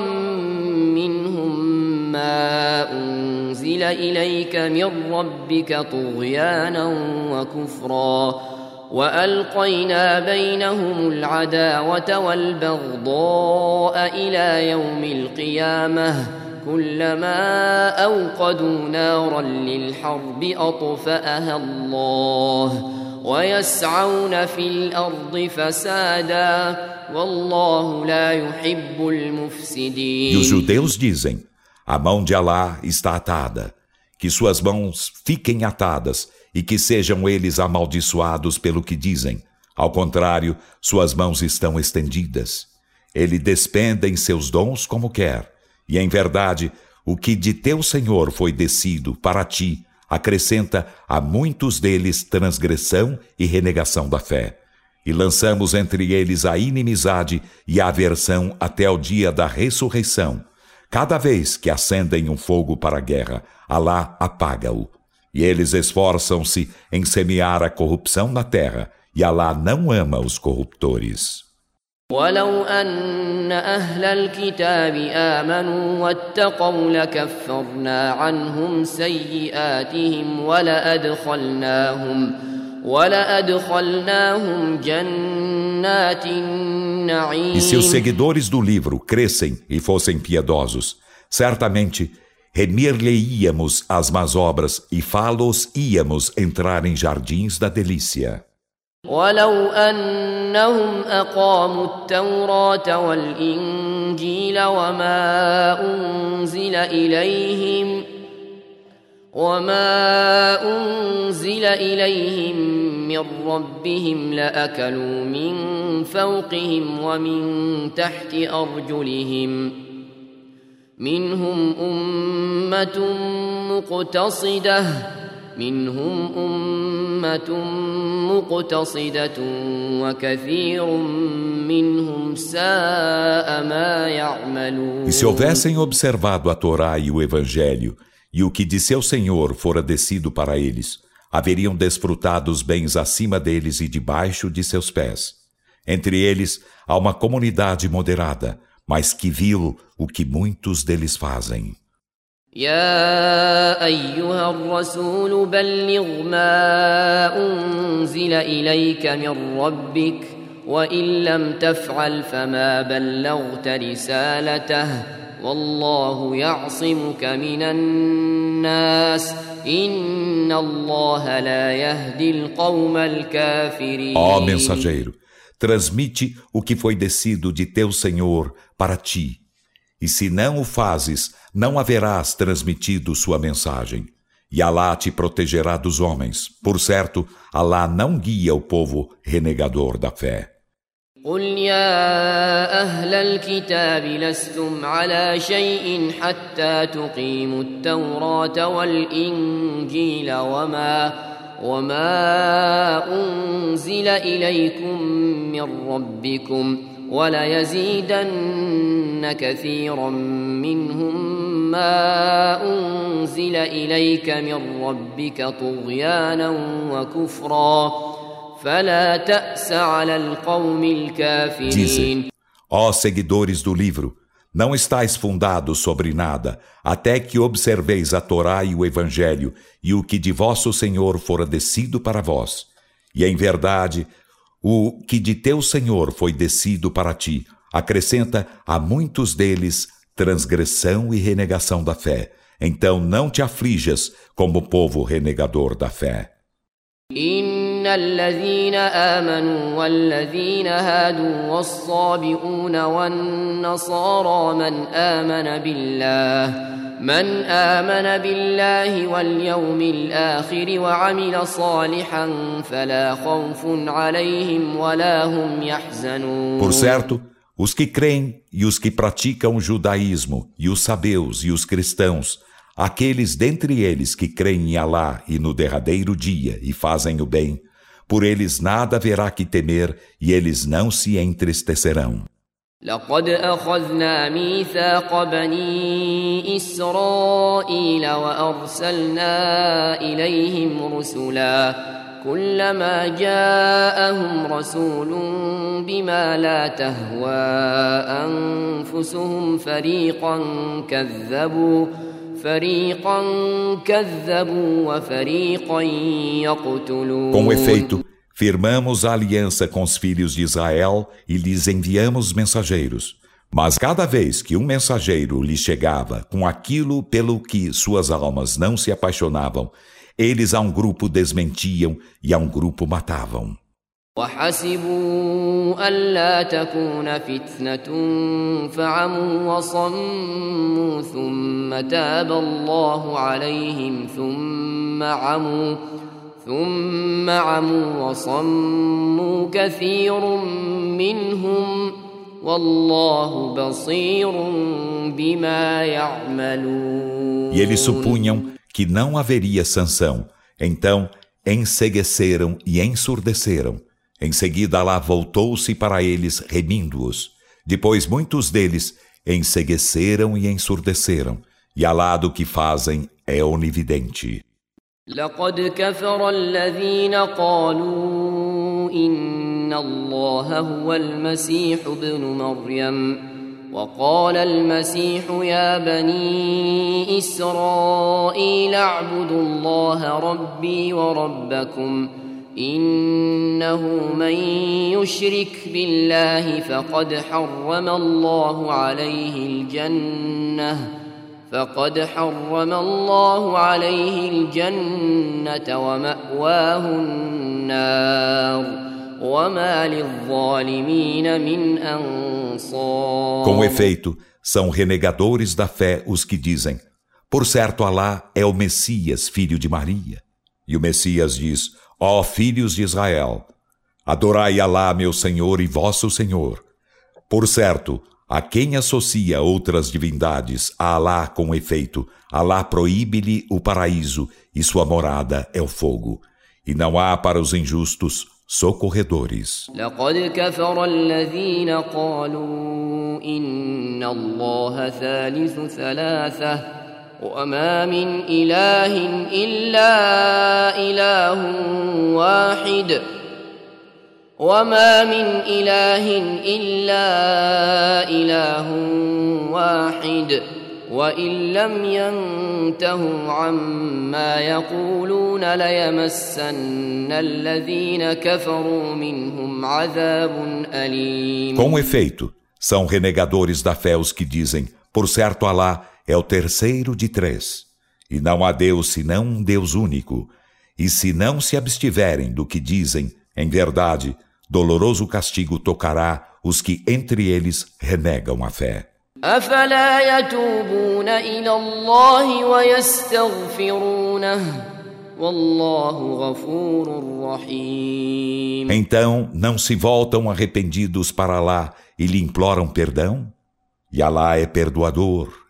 منهم ما أنزل إليك من ربك طغيانا وكفرا وألقينا بينهم العداوة والبغضاء إلى يوم القيامة. كلما أوقدوا نارا للحرب أطفأها الله ويسعون في الأرض فسادا. والله لا يحب المفسدين. E os judeus dizem: A mão de está atada, que suas mãos fiquem atadas e que sejam eles amaldiçoados pelo que dizem. Ao contrário, suas mãos estão estendidas. Ele despende em seus dons como quer. E em verdade, o que de teu Senhor foi descido para ti, acrescenta a muitos deles transgressão e renegação da fé. E lançamos entre eles a inimizade e a aversão até o dia da ressurreição. Cada vez que acendem um fogo para a guerra, Alá apaga-o. E eles esforçam-se em semear a corrupção na terra, e Alá não ama os corruptores. ولو أن أهل الكتاب آمنوا واتقوا لكفرنا عنهم سيئاتهم ولأدخلناهم ولأدخلناهم جنات النعيم E se os seguidores do livro crescem e fossem piedosos, certamente remir-lhe-íamos as más obras e fá-los íamos entrar em jardins da delícia. ولو أنهم أقاموا التوراة والإنجيل وما أنزل إليهم وما أنزل إليهم من ربهم لأكلوا من فوقهم ومن تحت أرجلهم ۖ منهم أمة مقتصدة منهم أمة مقتصدة وكثير منهم ساء ما يعملون E se houvessem observado a Torá e o Evangelho, e o que de seu Senhor fora descido para eles, haveriam desfrutado os bens acima deles e debaixo de seus pés. Entre eles há uma comunidade moderada, mas que viu o que muitos deles fazem. يا أيها الرسول بلغ ما أنزل إليك من ربك وإن لم تفعل فما بلغت رسالته والله يعصمك من الناس إن الله لا يهدي القوم الكافرين Ó mensageiro, transmite o que foi descido de teu Senhor para ti. E se não o fazes, não haverás transmitido sua mensagem. E Alá te protegerá dos homens. Por certo, Alá não guia o povo renegador da fé. قل يا أهل الكتاب لستم على شيء حتى تقيموا التوراة والإنجيل وما وما أنزل إليكم من ربكم وليزيدن كثيرا منهم ما أنزل إليك من ربك طغيانا وكفرا Dizem, ó seguidores do livro, não estáis fundados sobre nada, até que observeis a Torá e o Evangelho, e o que de vosso Senhor fora descido para vós. E em verdade, o que de teu Senhor foi descido para ti, acrescenta a muitos deles transgressão e renegação da fé. Então não te aflijas como povo renegador da fé. إن الذين آمنوا والذين هادوا والصابئون والنصارى من آمن بالله من آمن بالله واليوم الآخر وعمل صالحا فلا خوف عليهم ولا هم يحزنون. Por certo, os que creem e os que praticam o judaísmo, e os sabeus e os cristãos, aqueles dentre eles que creem em Alá e no derradeiro dia e fazem o bem, por eles nada haverá que temer e eles não se entristecerão. لقد أخذنا ميثاق بني إسرائيل وأرسلنا إليهم رسلا كلما جاءهم رسول بما لا تهوى أنفسهم فريقا كذبوا com efeito, firmamos a aliança com os filhos de Israel e lhes enviamos mensageiros. Mas cada vez que um mensageiro lhe chegava com aquilo pelo que suas almas não se apaixonavam, eles a um grupo desmentiam e a um grupo matavam. وحسبوا ألا تكون فتنة فعموا وصموا ثم تاب الله عليهم ثم عموا ثم عموا وصموا كثير منهم والله بصير بما يعملون E eles supunham que não haveria sanção. Então ensegueceram e ensurdeceram. Em seguida, Alá voltou-se para eles, remindo-os. Depois, muitos deles ensegueceram e ensurdeceram. E Alá do que fazem é onividente. لقد كفر الذين قالوا إن الله هو المسيح ابن مريم وقال المسيح يا بني إسرائيل اعبدوا الله ربي وربكم إنه من يشرك بالله فقد حرم الله عليه الجنة فقد حرم الله عليه الجنة ومأواه النار وما للظالمين من أنصار Com efeito, são renegadores da fé os que dizem: Por certo, Alá é o Messias, filho de Maria. E o Messias diz: Ó filhos de Israel, adorai Alá, meu Senhor e vosso Senhor. Por certo, a quem associa outras divindades a Alá com efeito, Alá proíbe-lhe o paraíso e sua morada é o fogo. E não há para os injustos socorredores. لقد كفر الذين قالوا إن الله ثالث ثلاثة وما من إله إلا إله واحد وما من إله إلا إله واحد وإن لم ينتهوا عما يقولون ليمسن الذين كفروا منهم عذاب أليم Com efeito, são renegadores da fé os que dizem: Por certo, Alá é o terceiro de três. E não há Deus senão um Deus único. E se não se abstiverem do que dizem, em verdade, doloroso castigo tocará os que entre eles renegam a fé. أفلا يتوبون إلى الله ويستغفرونه والله غفور رحيم Então não se voltam arrependidos para Alá e lhe imploram perdão? E Alá é perdoador,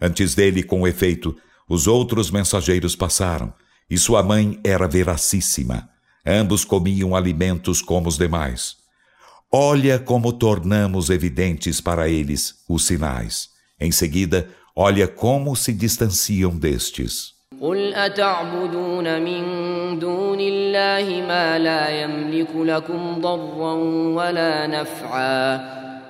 Antes dele, com efeito, os outros mensageiros passaram, e sua mãe era veracíssima. Ambos comiam alimentos como os demais. Olha como tornamos evidentes para eles os sinais. Em seguida, Olha como se distanciam destes. قل أتعبدون من دون الله ما لا يملك لكم ضرا ولا نفعا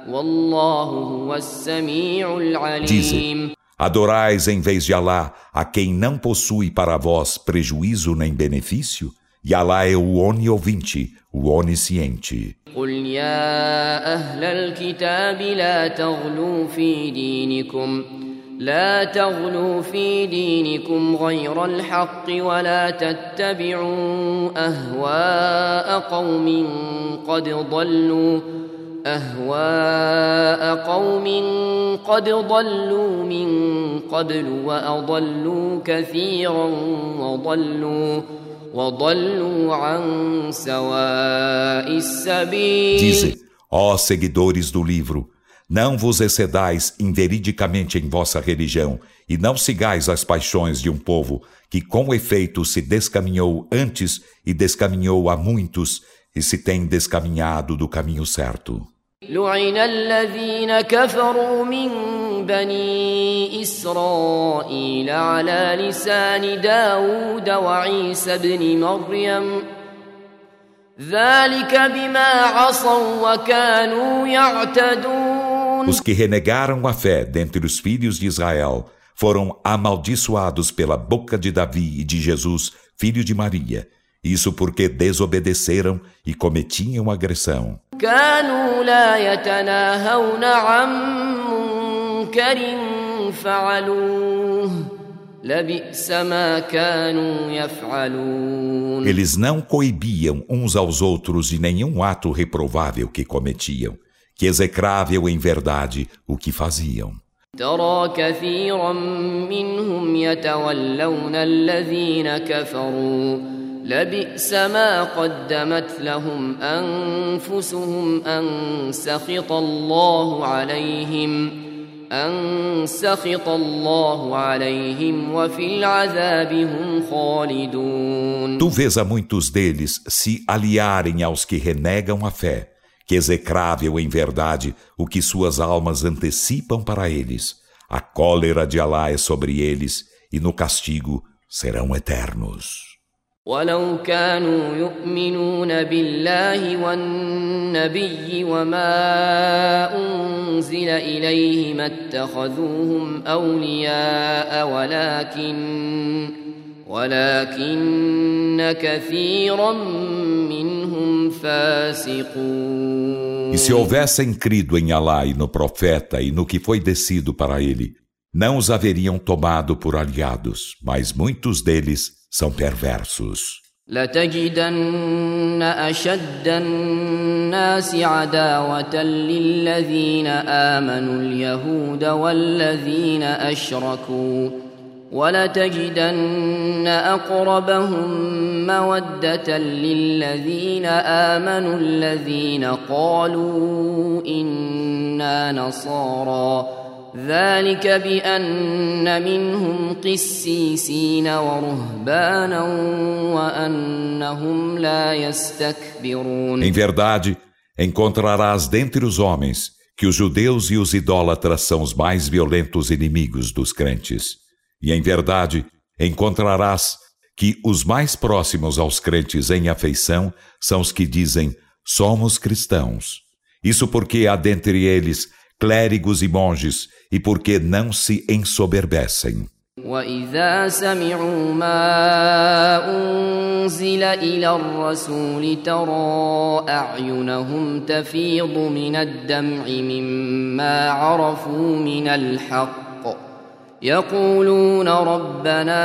والله هو السميع العليم Adorais em vez de Alá a quem não possui para vós prejuízo nem benefício? E Alá é o oniovinte, o onisciente. قل يا أهل الكتاب لا تغلوا في دينكم لا تغلوا في دينكم غير الحق ولا تتبعوا أهواء قوم قد ضلوا أهواء قوم قد ضلوا من قبل وأضلوا كثيرا وضلوا وضلوا عن سواء السبيل Dize, ó seguidores do livro, Não vos excedais inveridicamente em vossa religião, e não sigais as paixões de um povo que com efeito se descaminhou antes e descaminhou a muitos, e se tem descaminhado do caminho certo. لعن الذين كفروا من بني إسرائيل على لسان داود وعيسى بن مريم ذلك بما عصوا وكانوا يعتدون Os que renegaram a fé dentre os filhos de Israel foram amaldiçoados pela boca de Davi e de Jesus, filho de Maria. Isso porque desobedeceram e cometiam agressão. Eles não coibiam uns aos outros de nenhum ato reprovável que cometiam que execrável em verdade o que faziam. ترى كثيرا منهم يتولون الذين كفروا لبئس ما قدمت لهم انفسهم ان سخط الله عليهم ان سخط الله عليهم وفي العذاب هم خالدون Tu vês a muitos deles se aliarem aos que renegam a fé que execrável em verdade o que suas almas antecipam para eles. A cólera de Alá é sobre eles e no castigo serão eternos. ولو كانوا يؤمنون بالله والنبي وما أنزل إليه ما اتخذوهم أولياء ولكن ولكن كثيرا منهم فاسقون E se houvessem crido em Alá e no profeta e no que foi descido para ele, não os haveriam tomado por aliados, mas muitos deles são perversos. لتجدن أشد الناس عداوة للذين آمنوا اليهود والذين أشركوا ولتجدن أقربهم مودة للذين آمنوا الذين قالوا إنا نصارى ذلك بان منهم قسيسين ورهبانا وانهم لا يستكبرون Em verdade, encontrarás dentre os homens que os judeus e os idólatras são os mais violentos inimigos dos crentes. E em verdade, encontrarás que os mais próximos aos crentes em afeição são os que dizem: somos cristãos. Isso porque há dentre eles clérigos e monges, e porque não se ensoberbecem. وإذا سمعوا ما أنزل إلى الرسول ترى أعينهم تفيض من الدمع مما عرفوا من الحق يقولون ربنا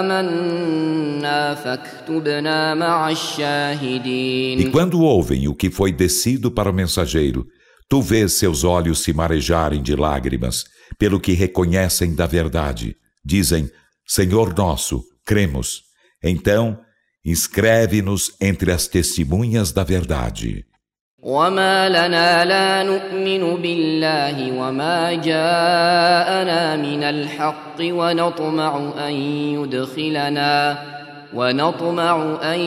آمنا فاكتبنا مع الشاهدين E quando ouvem o que foi descido para o mensageiro, tu vês seus olhos se marejarem de lágrimas, pelo que reconhecem da verdade. Dizem, Senhor nosso, cremos. Então, inscreve-nos entre as testemunhas da verdade. وما لنا لا نؤمن بالله وما جاءنا من الحق ونطمع ان يدخلنا ونطمع أن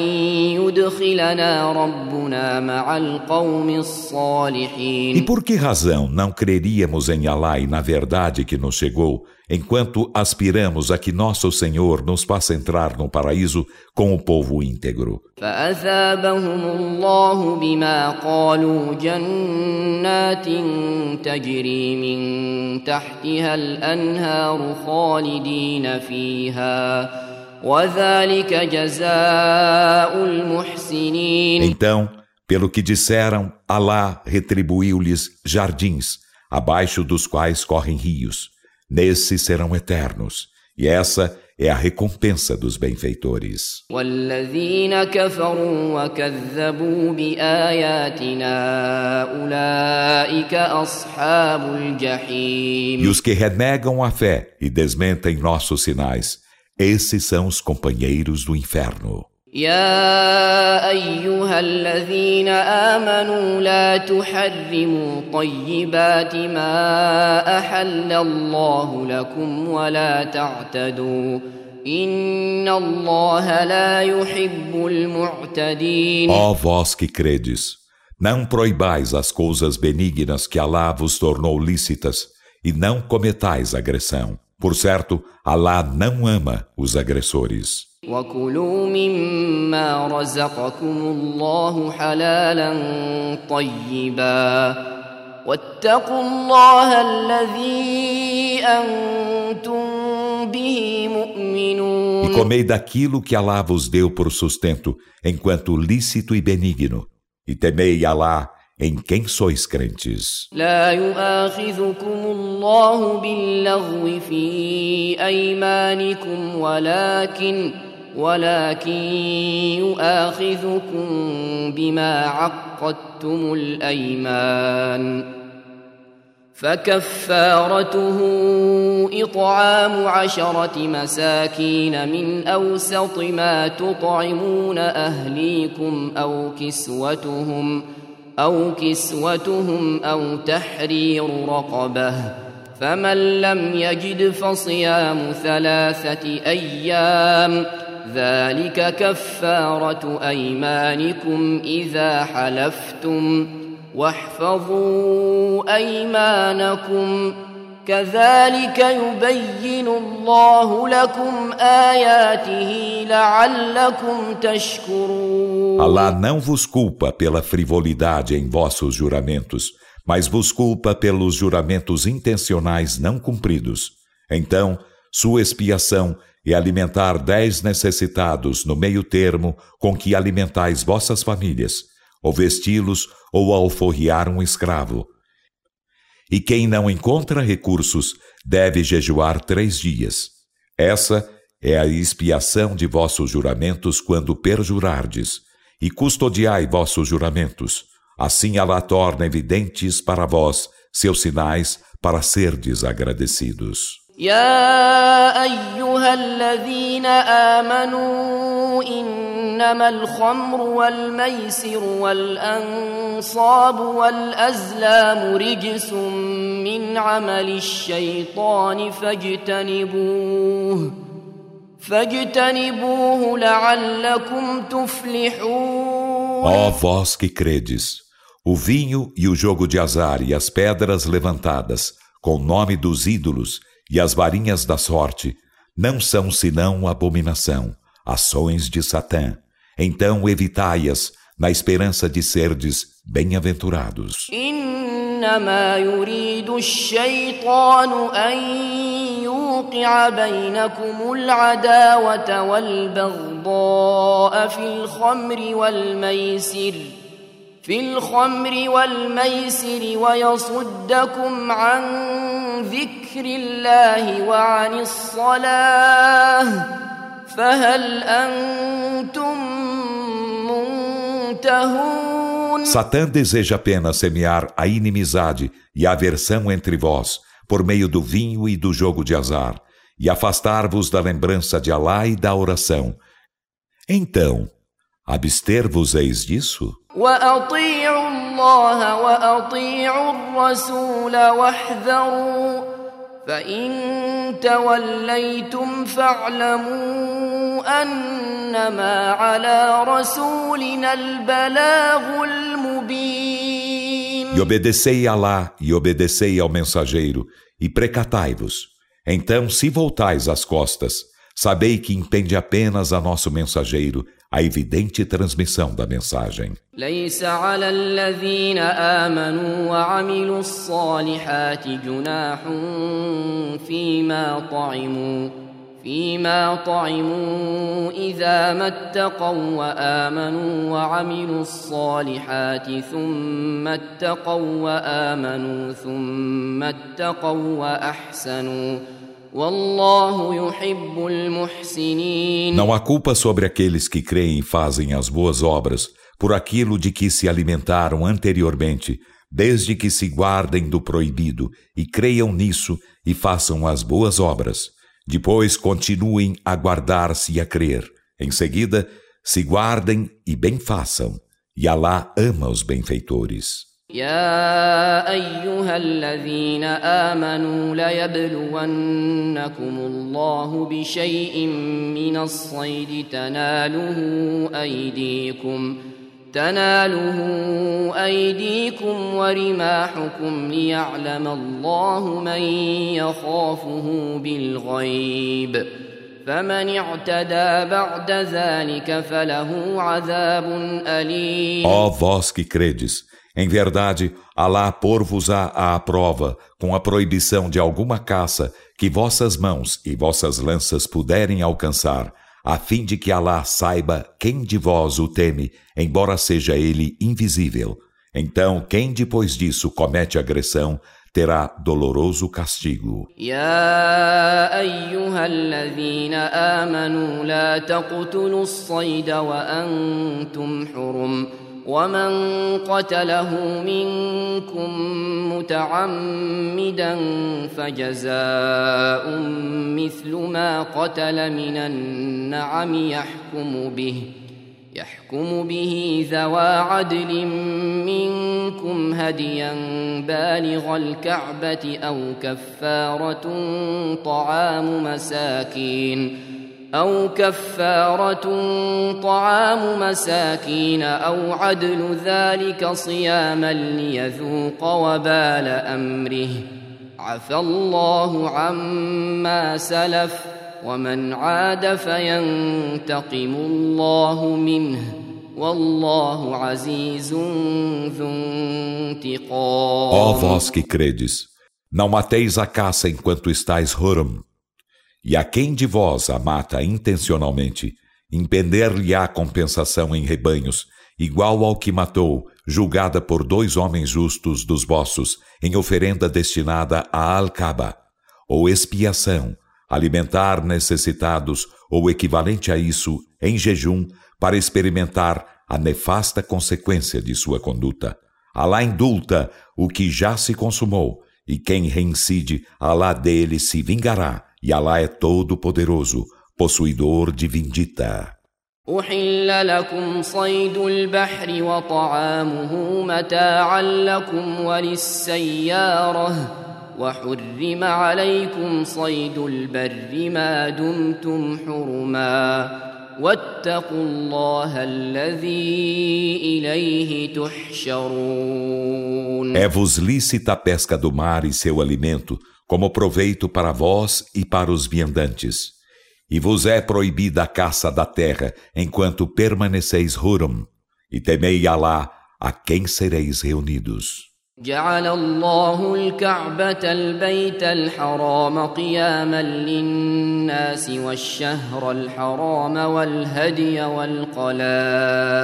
يدخلنا ربنا مع القوم الصالحين E por que razão não creríamos em Alá e na verdade que nos chegou, enquanto aspiramos a que nosso Senhor nos faça entrar no paraíso com o povo íntegro? فأثابهم الله بما قالوا جنات تجري من تحتها الأنهار خالدين فيها então, pelo que disseram, Alá retribuiu-lhes jardins, abaixo dos quais correm rios. Nesses serão eternos. E essa é a recompensa dos benfeitores. E os que renegam a fé e desmentem nossos sinais, esses são os companheiros do inferno. يا أيها الذين آمنوا لا تحرموا طيبات ما أحل الله لكم ولا تعتدوا إن الله لا يحب المعتدين Ó vós que credes, não proibais as coisas benignas que Allah vos tornou lícitas e não cometais agressão. Por certo, Alá não ama os agressores. وكلوا مما رزقكم الله حلالا طيبا واتقوا الله الذي أنتم به مؤمنون E comei daquilo que Alá vos deu por sustento, enquanto lícito e benigno. E temei Alá, em quem sois crentes. لا يؤاخذكم الله باللغو في أيمانكم ولكن ولكن يؤاخذكم بما عقدتم الأيمان فكفارته إطعام عشرة مساكين من أوسط ما تطعمون أهليكم أو كسوتهم ۖ أو كسوتهم أو تحرير رقبة فمن لم يجد فصيام ثلاثة أيام ذلك كفارة أيمانكم إذا حلفتم واحفظوا أيمانكم ۖ كذلك يبين الله لكم آياته لعلكم تشكرون Allah não vos culpa pela frivolidade em vossos juramentos, mas vos culpa pelos juramentos intencionais não cumpridos. Então, sua expiação é alimentar dez necessitados no meio termo com que alimentais vossas famílias, ou vesti-los ou alforriar um escravo, e quem não encontra recursos deve jejuar três dias. Essa é a expiação de vossos juramentos quando perjurardes, e custodiai vossos juramentos. Assim ela torna evidentes para vós seus sinais para serdes agradecidos. يا أيها الذين آمنوا إنما الخمر والميسر والأنصاب والأزلام رجس من عمل الشيطان فاجتنبوه فاجتنبوه لعلكم تفلحون Ó vós que credes, o vinho e o jogo de azar e as pedras levantadas, com nome dos ídolos, e as varinhas da sorte não são senão abominação, ações de Satã. Então evitai-as na esperança de serdes bem-aventurados. إنما يريد الشيطان أن يوقع بينكم العداوة والبغضاء في الخمر والميسر في الخمر والميسر ويصدكم عن ذكر الله وعن الصلاة فهل أنتم منتهون Satã deseja apenas semear a inimizade e a aversão entre vós, por meio do vinho e do jogo de azar, e afastar-vos da lembrança de Alá e da oração. Então, abster-vos-eis disso? وأطيعوا الله وأطيعوا الرسول واحذروا فإن توليتم فاعلموا أنما على رسولنا البلاغ المبين E obedecei a Alá e obedecei ao mensageiro e precatai-vos. Então, se voltais as costas, sabei que impende apenas a nosso mensageiro a evidente transmissão da mensagem. ليس على الذين آمنوا وعملوا الصالحات جناح فيما طعموا فيما طعموا إذا ما اتقوا وآمنوا وعملوا الصالحات ثم اتقوا وآمنوا ثم اتقوا وأحسنوا Não há culpa sobre aqueles que creem e fazem as boas obras por aquilo de que se alimentaram anteriormente, desde que se guardem do proibido e creiam nisso e façam as boas obras. Depois continuem a guardar-se e a crer. Em seguida, se guardem e bem façam. E Alá ama os benfeitores. يا أيها الذين آمنوا ليبلونكم الله بشيء من الصيد تناله أيديكم تناله أيديكم ورماحكم ليعلم الله من يخافه بالغيب فمن اعتدى بعد ذلك فله عذاب credes Em verdade, Alá pôr-vos-á à prova com a proibição de alguma caça que vossas mãos e vossas lanças puderem alcançar, a fim de que Alá saiba quem de vós o teme, embora seja ele invisível. Então, quem depois disso comete agressão, terá doloroso castigo. ومن قتله منكم متعمدا فجزاء مثل ما قتل من النعم يحكم به يحكم به ذوى عدل منكم هديا بالغ الكعبة أو كفارة طعام مساكين. أو كفارة طعام مساكين أو عدل ذلك صياما ليذوق وبال أمره. عفى الله عما سلف ومن عاد فينتقم الله منه. والله عزيز ذو انتقام. Ó vós que credes, não mateis a caça enquanto estáis Hurum, E a quem de vós a mata intencionalmente, impender-lhe-á compensação em rebanhos, igual ao que matou, julgada por dois homens justos dos vossos, em oferenda destinada a Al-Kaba, ou expiação, alimentar necessitados, ou equivalente a isso, em jejum, para experimentar a nefasta consequência de sua conduta. Alá indulta o que já se consumou, e quem reincide, Alá dele se vingará e Alá é todo poderoso, possuidor de vindita. أحل لكم صيد البحر وطعامه متاعا لكم وللسيارة وحرم عليكم صيد البر ما دمتم حرما واتقوا الله الذي إليه تحشرون É-vos lícita a pesca do mar e seu alimento, como proveito para vós e para os viandantes. E vos é proibida a caça da terra, enquanto permaneceis Hurum, e temei Alá, a quem sereis reunidos. جعل الله الكعبة البيت الحرام قياما للناس والشهر الحرام والهدي والقلائد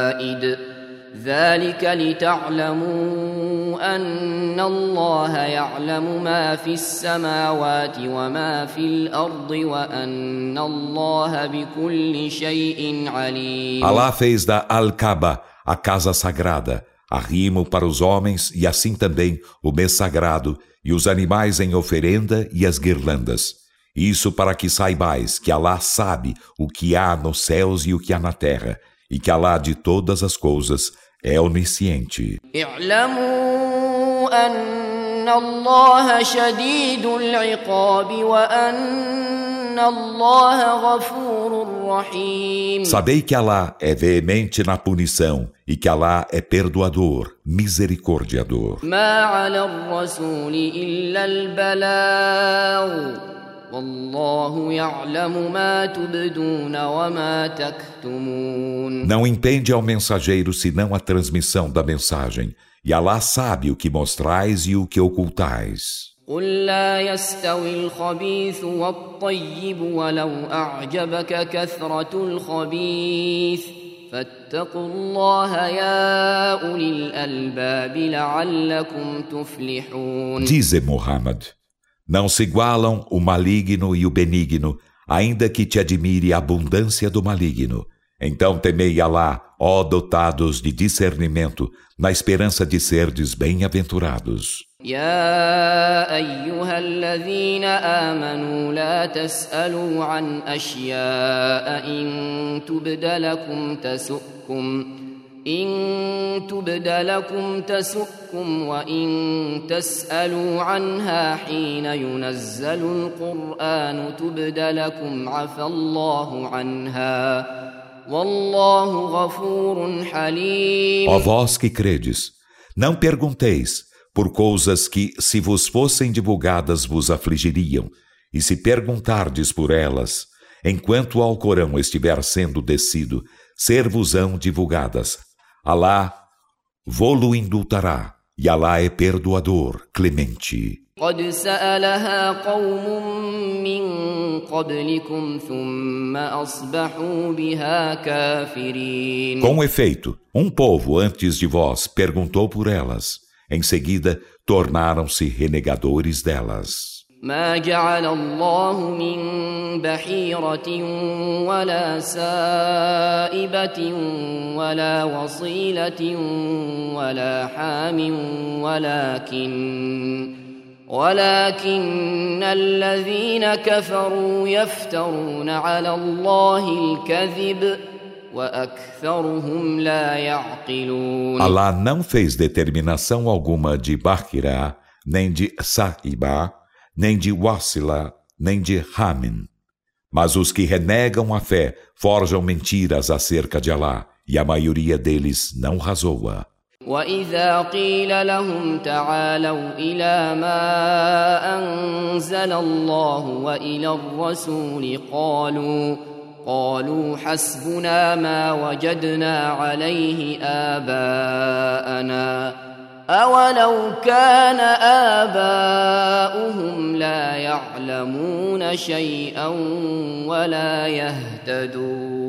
ذلك لتعلموا أن الله يعلم ما في السماوات وما في الأرض وأن الله بكل شيء عليم Allah fez da Al-Kaaba a casa sagrada, arrimo para os homens e assim também o mês sagrado e os animais em oferenda e as guirlandas. Isso para que saibais que Allah sabe o que há nos céus e o que há na terra, e que Allah de todas as coisas é onisciente. Sabei que Alá é veemente na punição e que Alá é perdoador, misericordiador. ما على الرسول إلا البلاغ والله يعلم ما تبدون وما تكتمون Não impende ao mensageiro senão a transmissão da mensagem, e Alá sabe o que mostrais e o que ocultais. قل لا يستوي الخبيث والطيب ولو أعجبك كثرة الخبيث فاتقوا الله يا أولي الألباب لعلكم تفلحون Dize Muhammad: Não se igualam o maligno e o benigno, ainda que te admire a abundância do maligno. Então temei Alá, ó dotados de discernimento, na esperança de serdes bem-aventurados. يا أيها الذين آمنوا لا تسألوا عن أشياء إن تبد لكم تسؤكم إن تبد لكم تسؤكم وإن تسألوا عنها حين ينزل القرآن تبد لكم عفى الله عنها والله غفور حليم Ó vós que credes, não pergunteis por coisas que, se vos fossem divulgadas, vos afligiriam, e se perguntardes por elas, enquanto o Alcorão estiver sendo descido, ser-vos-ão divulgadas. Alá vô-lo indultará, e Alá é perdoador, clemente. قد سألها قوم من قبلكم ثم أصبحوا بها كافرين Com efeito, um povo antes de vós perguntou por elas. Em seguida, tornaram-se renegadores delas. ما جعل الله من بحيرة ولا سائبة ولا وصيلة ولا حام ولكن ولكن الذين كفروا يفترون على الله الكذب وأكثرهم لا يعقلون. Alá não fez determinação alguma de Bahira, nem de Sa'iba, nem de Wasila, nem de Ramin. Mas os que renegam a fé forjam mentiras acerca de Alá, e a maioria deles não razoa. وإذا قيل لهم تعالوا إلى ما أنزل الله وإلى الرسول قالوا قالوا حسبنا ما وجدنا عليه آباءنا أولو كان آباؤهم لا يعلمون شيئا ولا يهتدون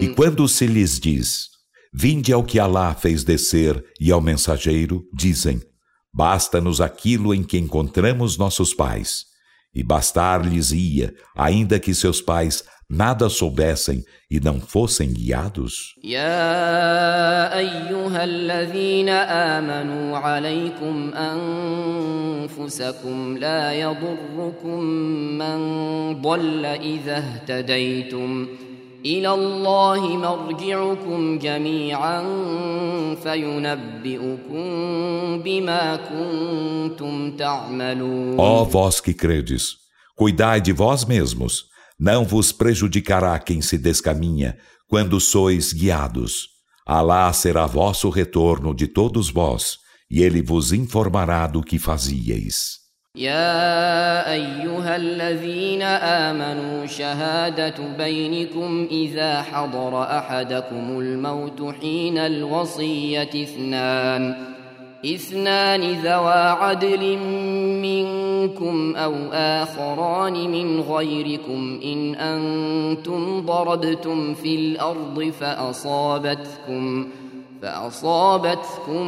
E quando se lhes diz, vinde ao que Alá fez descer e ao mensageiro, dizem, basta-nos aquilo em que encontramos nossos pais. E bastar-lhes-ia, ainda que seus pais nada soubessem e não fossem guiados? يا أيها الذين آمنوا عليكم أنفسكم لا يضركم من ضل إذا اهتديتم إلى الله مرجعكم جميعا فينبئكم بما كنتم تعملون Ó vós que credes, cuidai de vós mesmos, não vos prejudicará quem se descaminha quando sois guiados. Alá será vosso retorno de todos vós, e ele vos informará do que fazíeis. يا أيها الذين آمنوا شهادة بينكم إذا حضر أحدكم الموت حين الوصية اثنان إثنان ذوا عدل منكم أو آخران من غيركم إن أنتم ضربتم في الأرض فأصابتكم فأصابتكم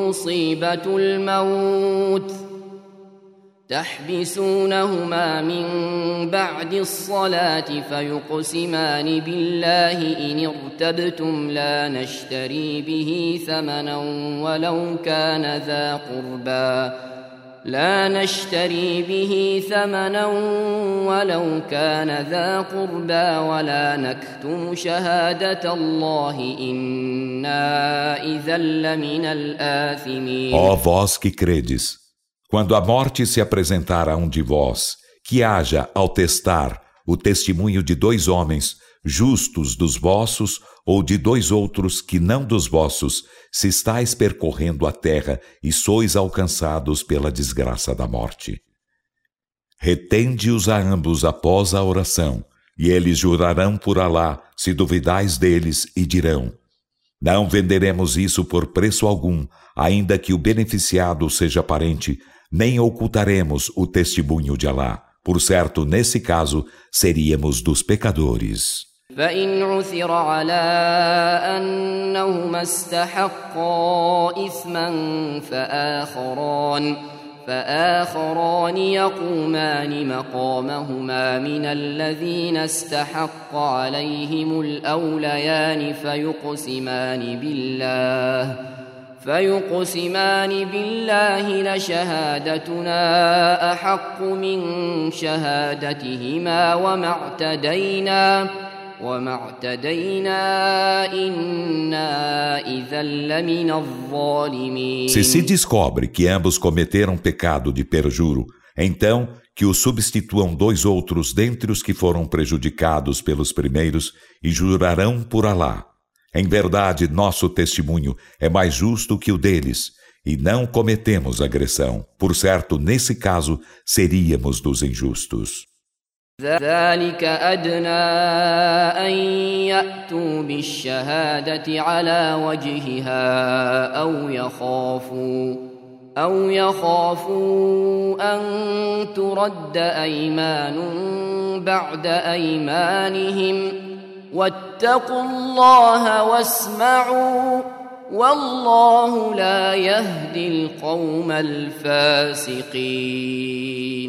مصيبة الموت تحبسونهما من بعد الصلاة فيقسمان بالله إن ارتبتم لا نشتري به ثمنا ولو كان ذا قربى. لا نشتري به ثمنا ولو كان ذا قربى ولا نكتم شهادة الله إنا إذا لمن الآثمين. Quando a morte se apresentar a um de vós, que haja, ao testar, o testemunho de dois homens, justos dos vossos, ou de dois outros que não dos vossos, se estáis percorrendo a terra e sois alcançados pela desgraça da morte. Retende-os a ambos após a oração, e eles jurarão por Alá, se duvidais deles, e dirão: Não venderemos isso por preço algum, ainda que o beneficiado seja parente, nem ocultaremos o testemunho de Alá. Por certo, nesse caso, seríamos dos pecadores. فإن عثر على أنهما استحقا إثما فآخران فآخران يقومان مقامهما من الذين استحق عليهم الأوليان فيقسمان بالله فيقسمان بالله لشهادتنا أحق من شهادتهما وما اعتدينا وما اعتدينا إنا إذا لمن الظالمين Se se descobre que ambos cometeram pecado de perjuro, então que os substituam dois outros dentre os que foram prejudicados pelos primeiros e jurarão por Alá. Em verdade, nosso testemunho é mais justo que o deles, e não cometemos agressão. Por certo, nesse caso, seríamos dos injustos. ذلك أدنى أن يأتوا بالشهادة على وجهها أو يخافوا أو يخافوا أن ترد أيمان بعد أيمانهم واتقوا الله واسمعوا والله لا يهدي القوم الفاسقين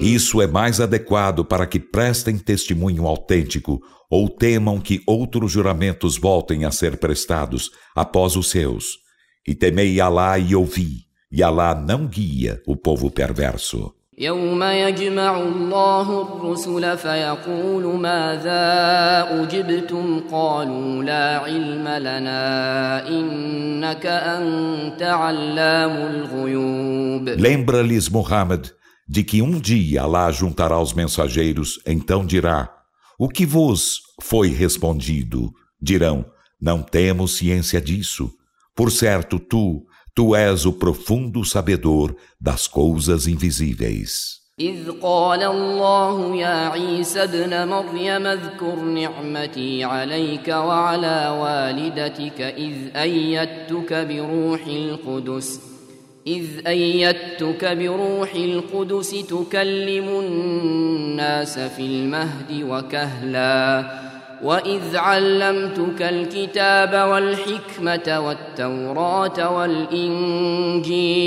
Isso é mais adequado para que prestem testemunho autêntico ou temam que outros juramentos voltem a ser prestados após os seus. E temei Alá e ouvi, e Alá não guia o povo perverso. يوم يجمع الله الرسل فيقول ماذا أجبتم قالوا لا علم لنا إنك أنت علام الغيوب Lembra-lhes, Muhammad, de que um dia Allah juntará os mensageiros, então dirá: O que vos foi respondido? Dirão: Não temos ciência disso. Por certo, tu, Tu és o profundo sabedor das coisas invisíveis. إذ قال الله يا عيسى ابن مريم اذكر نعمتي عليك وعلى والدتك إذ أيدتك بروح القدس إذ أيدتك بروح القدس تكلم الناس في المهد وكهلاً واذ علمتك الكتاب والحكمه والتوراه والانجيل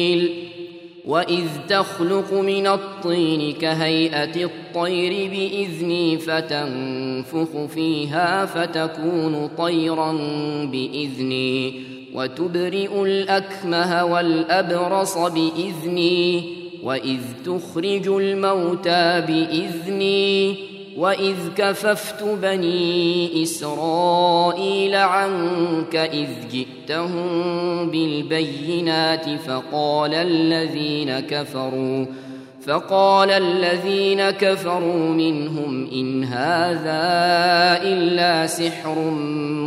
واذ تخلق من الطين كهيئه الطير باذني فتنفخ فيها فتكون طيرا باذني وتبرئ الاكمه والابرص باذني واذ تخرج الموتى باذني واذ كففت بني اسرائيل عنك اذ جئتهم بالبينات فقال الذين كفروا فقال الذين كفروا منهم إن هذا إلا سحر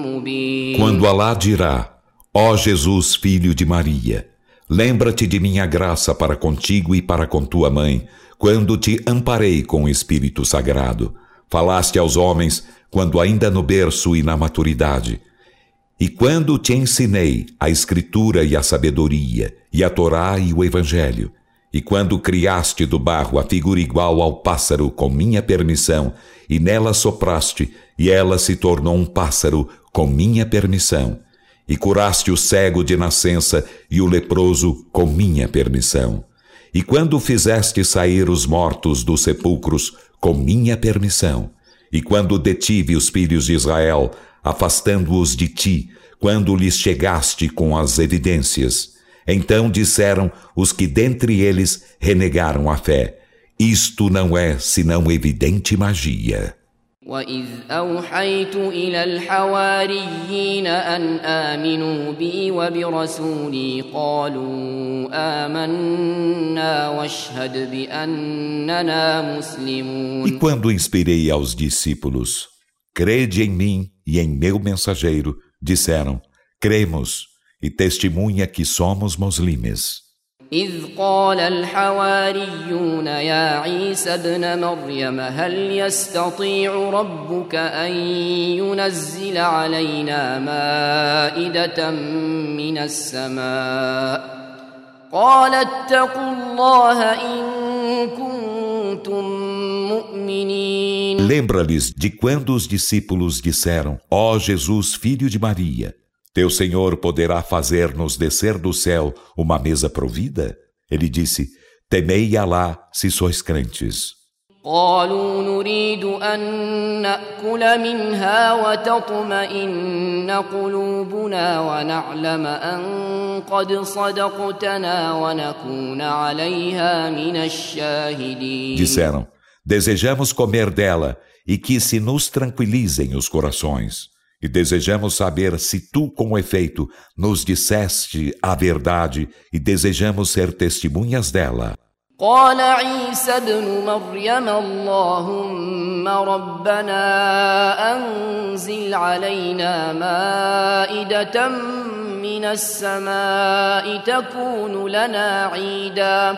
مبين Quando Allah dirá, ó Jesus, filho de Maria, lembra-te de minha graça para contigo e para com tua mãe, quando te amparei com o Espírito Sagrado. Falaste aos homens quando ainda no berço e na maturidade. E quando te ensinei a Escritura e a sabedoria, e a Torá e o Evangelho, e quando criaste do barro a figura igual ao pássaro com minha permissão, e nela sopraste, e ela se tornou um pássaro com minha permissão, e curaste o cego de nascença e o leproso com minha permissão. E quando fizeste sair os mortos dos sepulcros com minha permissão, e quando detive os filhos de Israel, afastando-os de ti, quando lhes chegaste com as evidências, então disseram os que dentre eles renegaram a fé: Isto não é senão evidente magia. وإذ أوحيت إلى الحواريين أن آمنوا بي وبرسولي قالوا آمنا واشهد بأننا مسلمون E quando inspirei aos discípulos, crede em mim e em meu mensageiro, disseram, cremos, e testemunha que somos muslimes. إذ قال الحواريون يا عيسى ابن مريم هل يستطيع ربك أن ينزل علينا مائدة من السماء؟ قال اتقوا الله إن كنتم مؤمنين. Lembra-lhes de quando os discípulos disseram, ó oh Jesus, filho de Maria, Teu Senhor poderá fazer-nos descer do céu uma mesa provida? Ele disse: Temei Alá se sois crentes. قالوا نريد أن نأكل منها وتطمئن قلوبنا ونعلم أن قد صدقتنا ونكون عليها من الشاهدين Disseram, desejamos comer dela e que se nos tranquilizem os corações. E desejamos saber se tu, com efeito, nos disseste a verdade e desejamos ser testemunhas dela. قال عيسى ابن مريم اللهم ربنا أنزل علينا مائدة من السماء تكون لنا عيدا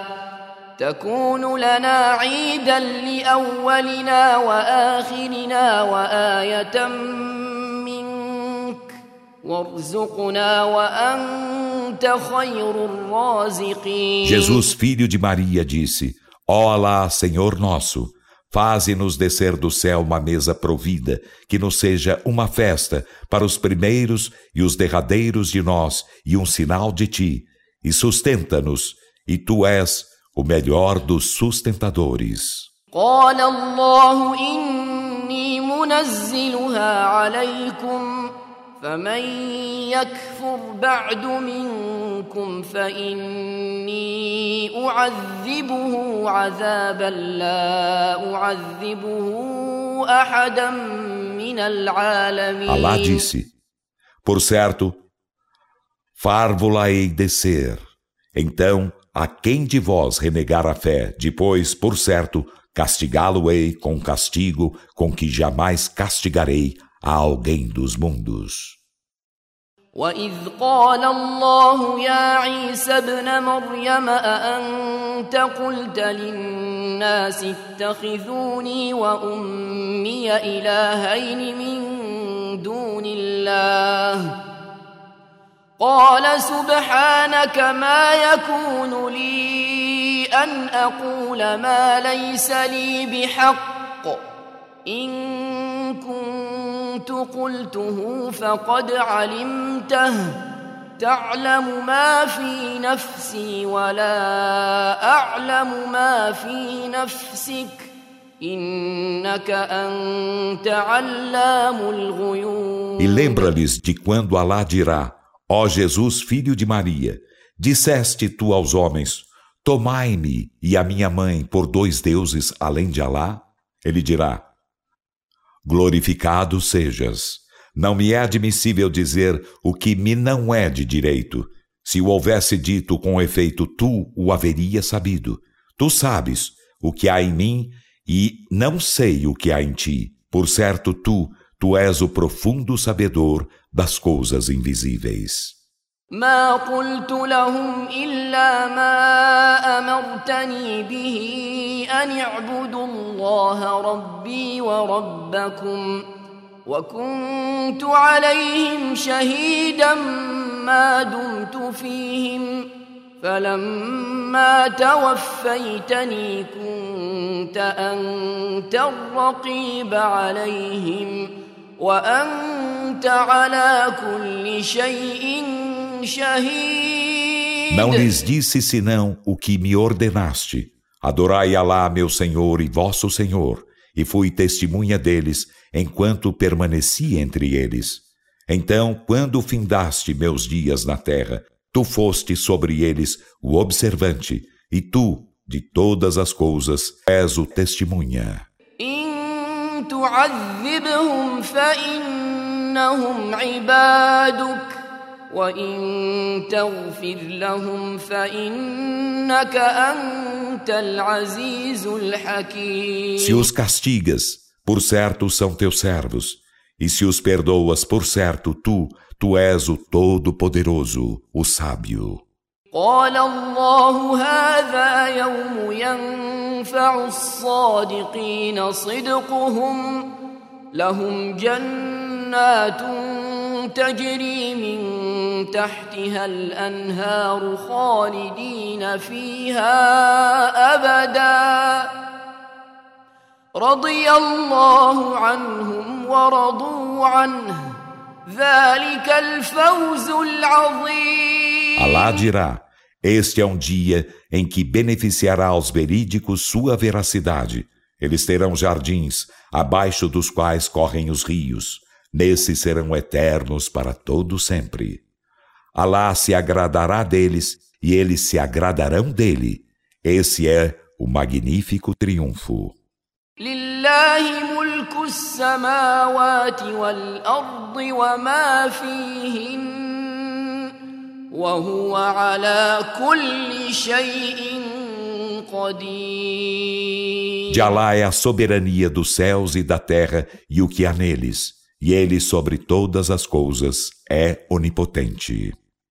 تكون لنا عيدا لأولنا وآخرنا وآية Jesus, filho de Maria, disse: Ó Alá, Senhor nosso, faze-nos descer do céu uma mesa provida, que nos seja uma festa para os primeiros e os derradeiros de nós e um sinal de ti, e sustenta-nos, e tu és o melhor dos sustentadores. قال الله إني منزلها عليكم فمن يكفر بعد منكم فإني أعذبه عذابا لا أعذبه أحدا من العالمين Allah disse, por certo, far-vo-la-ei descer. Então, a quem de vós renegar a fé, depois, por certo, castigá-lo-ei com castigo com que jamais castigarei a alguém dos mundos. وإذ قال الله يا عيسى ابن مريم أأنت قلت للناس اتخذوني وأمي إلهين من دون الله قال سبحانك ما يكون لي أن أقول ما ليس لي بحق إن كنت قلته فقد علمته تعلم ما في نفسي ولا أعلم ما في نفسك إنك أنت علام الغيوب E lembra-lhes de quando Alá dirá, ó Jesus, filho de Maria, disseste tu aos homens, tomai-me e a minha mãe por dois deuses além de Alá? Ele dirá, Glorificado sejas. Não me é admissível dizer o que me não é de direito. Se o houvesse dito com efeito, tu o haveria sabido. Tu sabes o que há em mim e não sei o que há em ti. Por certo, tu, tu és o profundo sabedor das coisas invisíveis. ما قلت لهم إلا ما أمرتني به أن اعبدوا الله ربي وربكم وكنت عليهم شهيدا ما دمت فيهم فلما توفيتني كنت أنت الرقيب عليهم وأنت على كل شيء Não lhes disse senão o que me ordenaste. Adorai Alá, meu Senhor e vosso Senhor, e fui testemunha deles enquanto permaneci entre eles. Então, quando findaste meus dias na terra, tu foste sobre eles o observante, e tu, de todas as coisas, és o testemunha. تعذبهم فإنهم عبادك وإن تغفر لهم فإنك أنت العزيز الحكيم Se os castigas, por certo são teus servos. E se os perdoas, por certo tu, tu és o Todo-Poderoso, o Sábio. قال الله هذا يوم ينفع الصادقين صدقهم لهم جنات تجري من تحتها الأنهار خالدين فيها أبدا. رضي الله عنهم ورضوا عنه. ذلك الفوز العظيم. Alá dirá: Este é um dia em que beneficiará aos verídicos sua veracidade. Eles terão jardins, abaixo dos quais correm os rios. Nesses serão eternos para todo sempre. Alá se agradará deles e eles se agradarão dele. Esse é o magnífico triunfo. لله ملك السماوات والأرض وما فيهن وهو على كل شيء قدير De Alá é a soberania dos céus e da terra e o que há neles, e ele sobre todas as coisas é onipotente.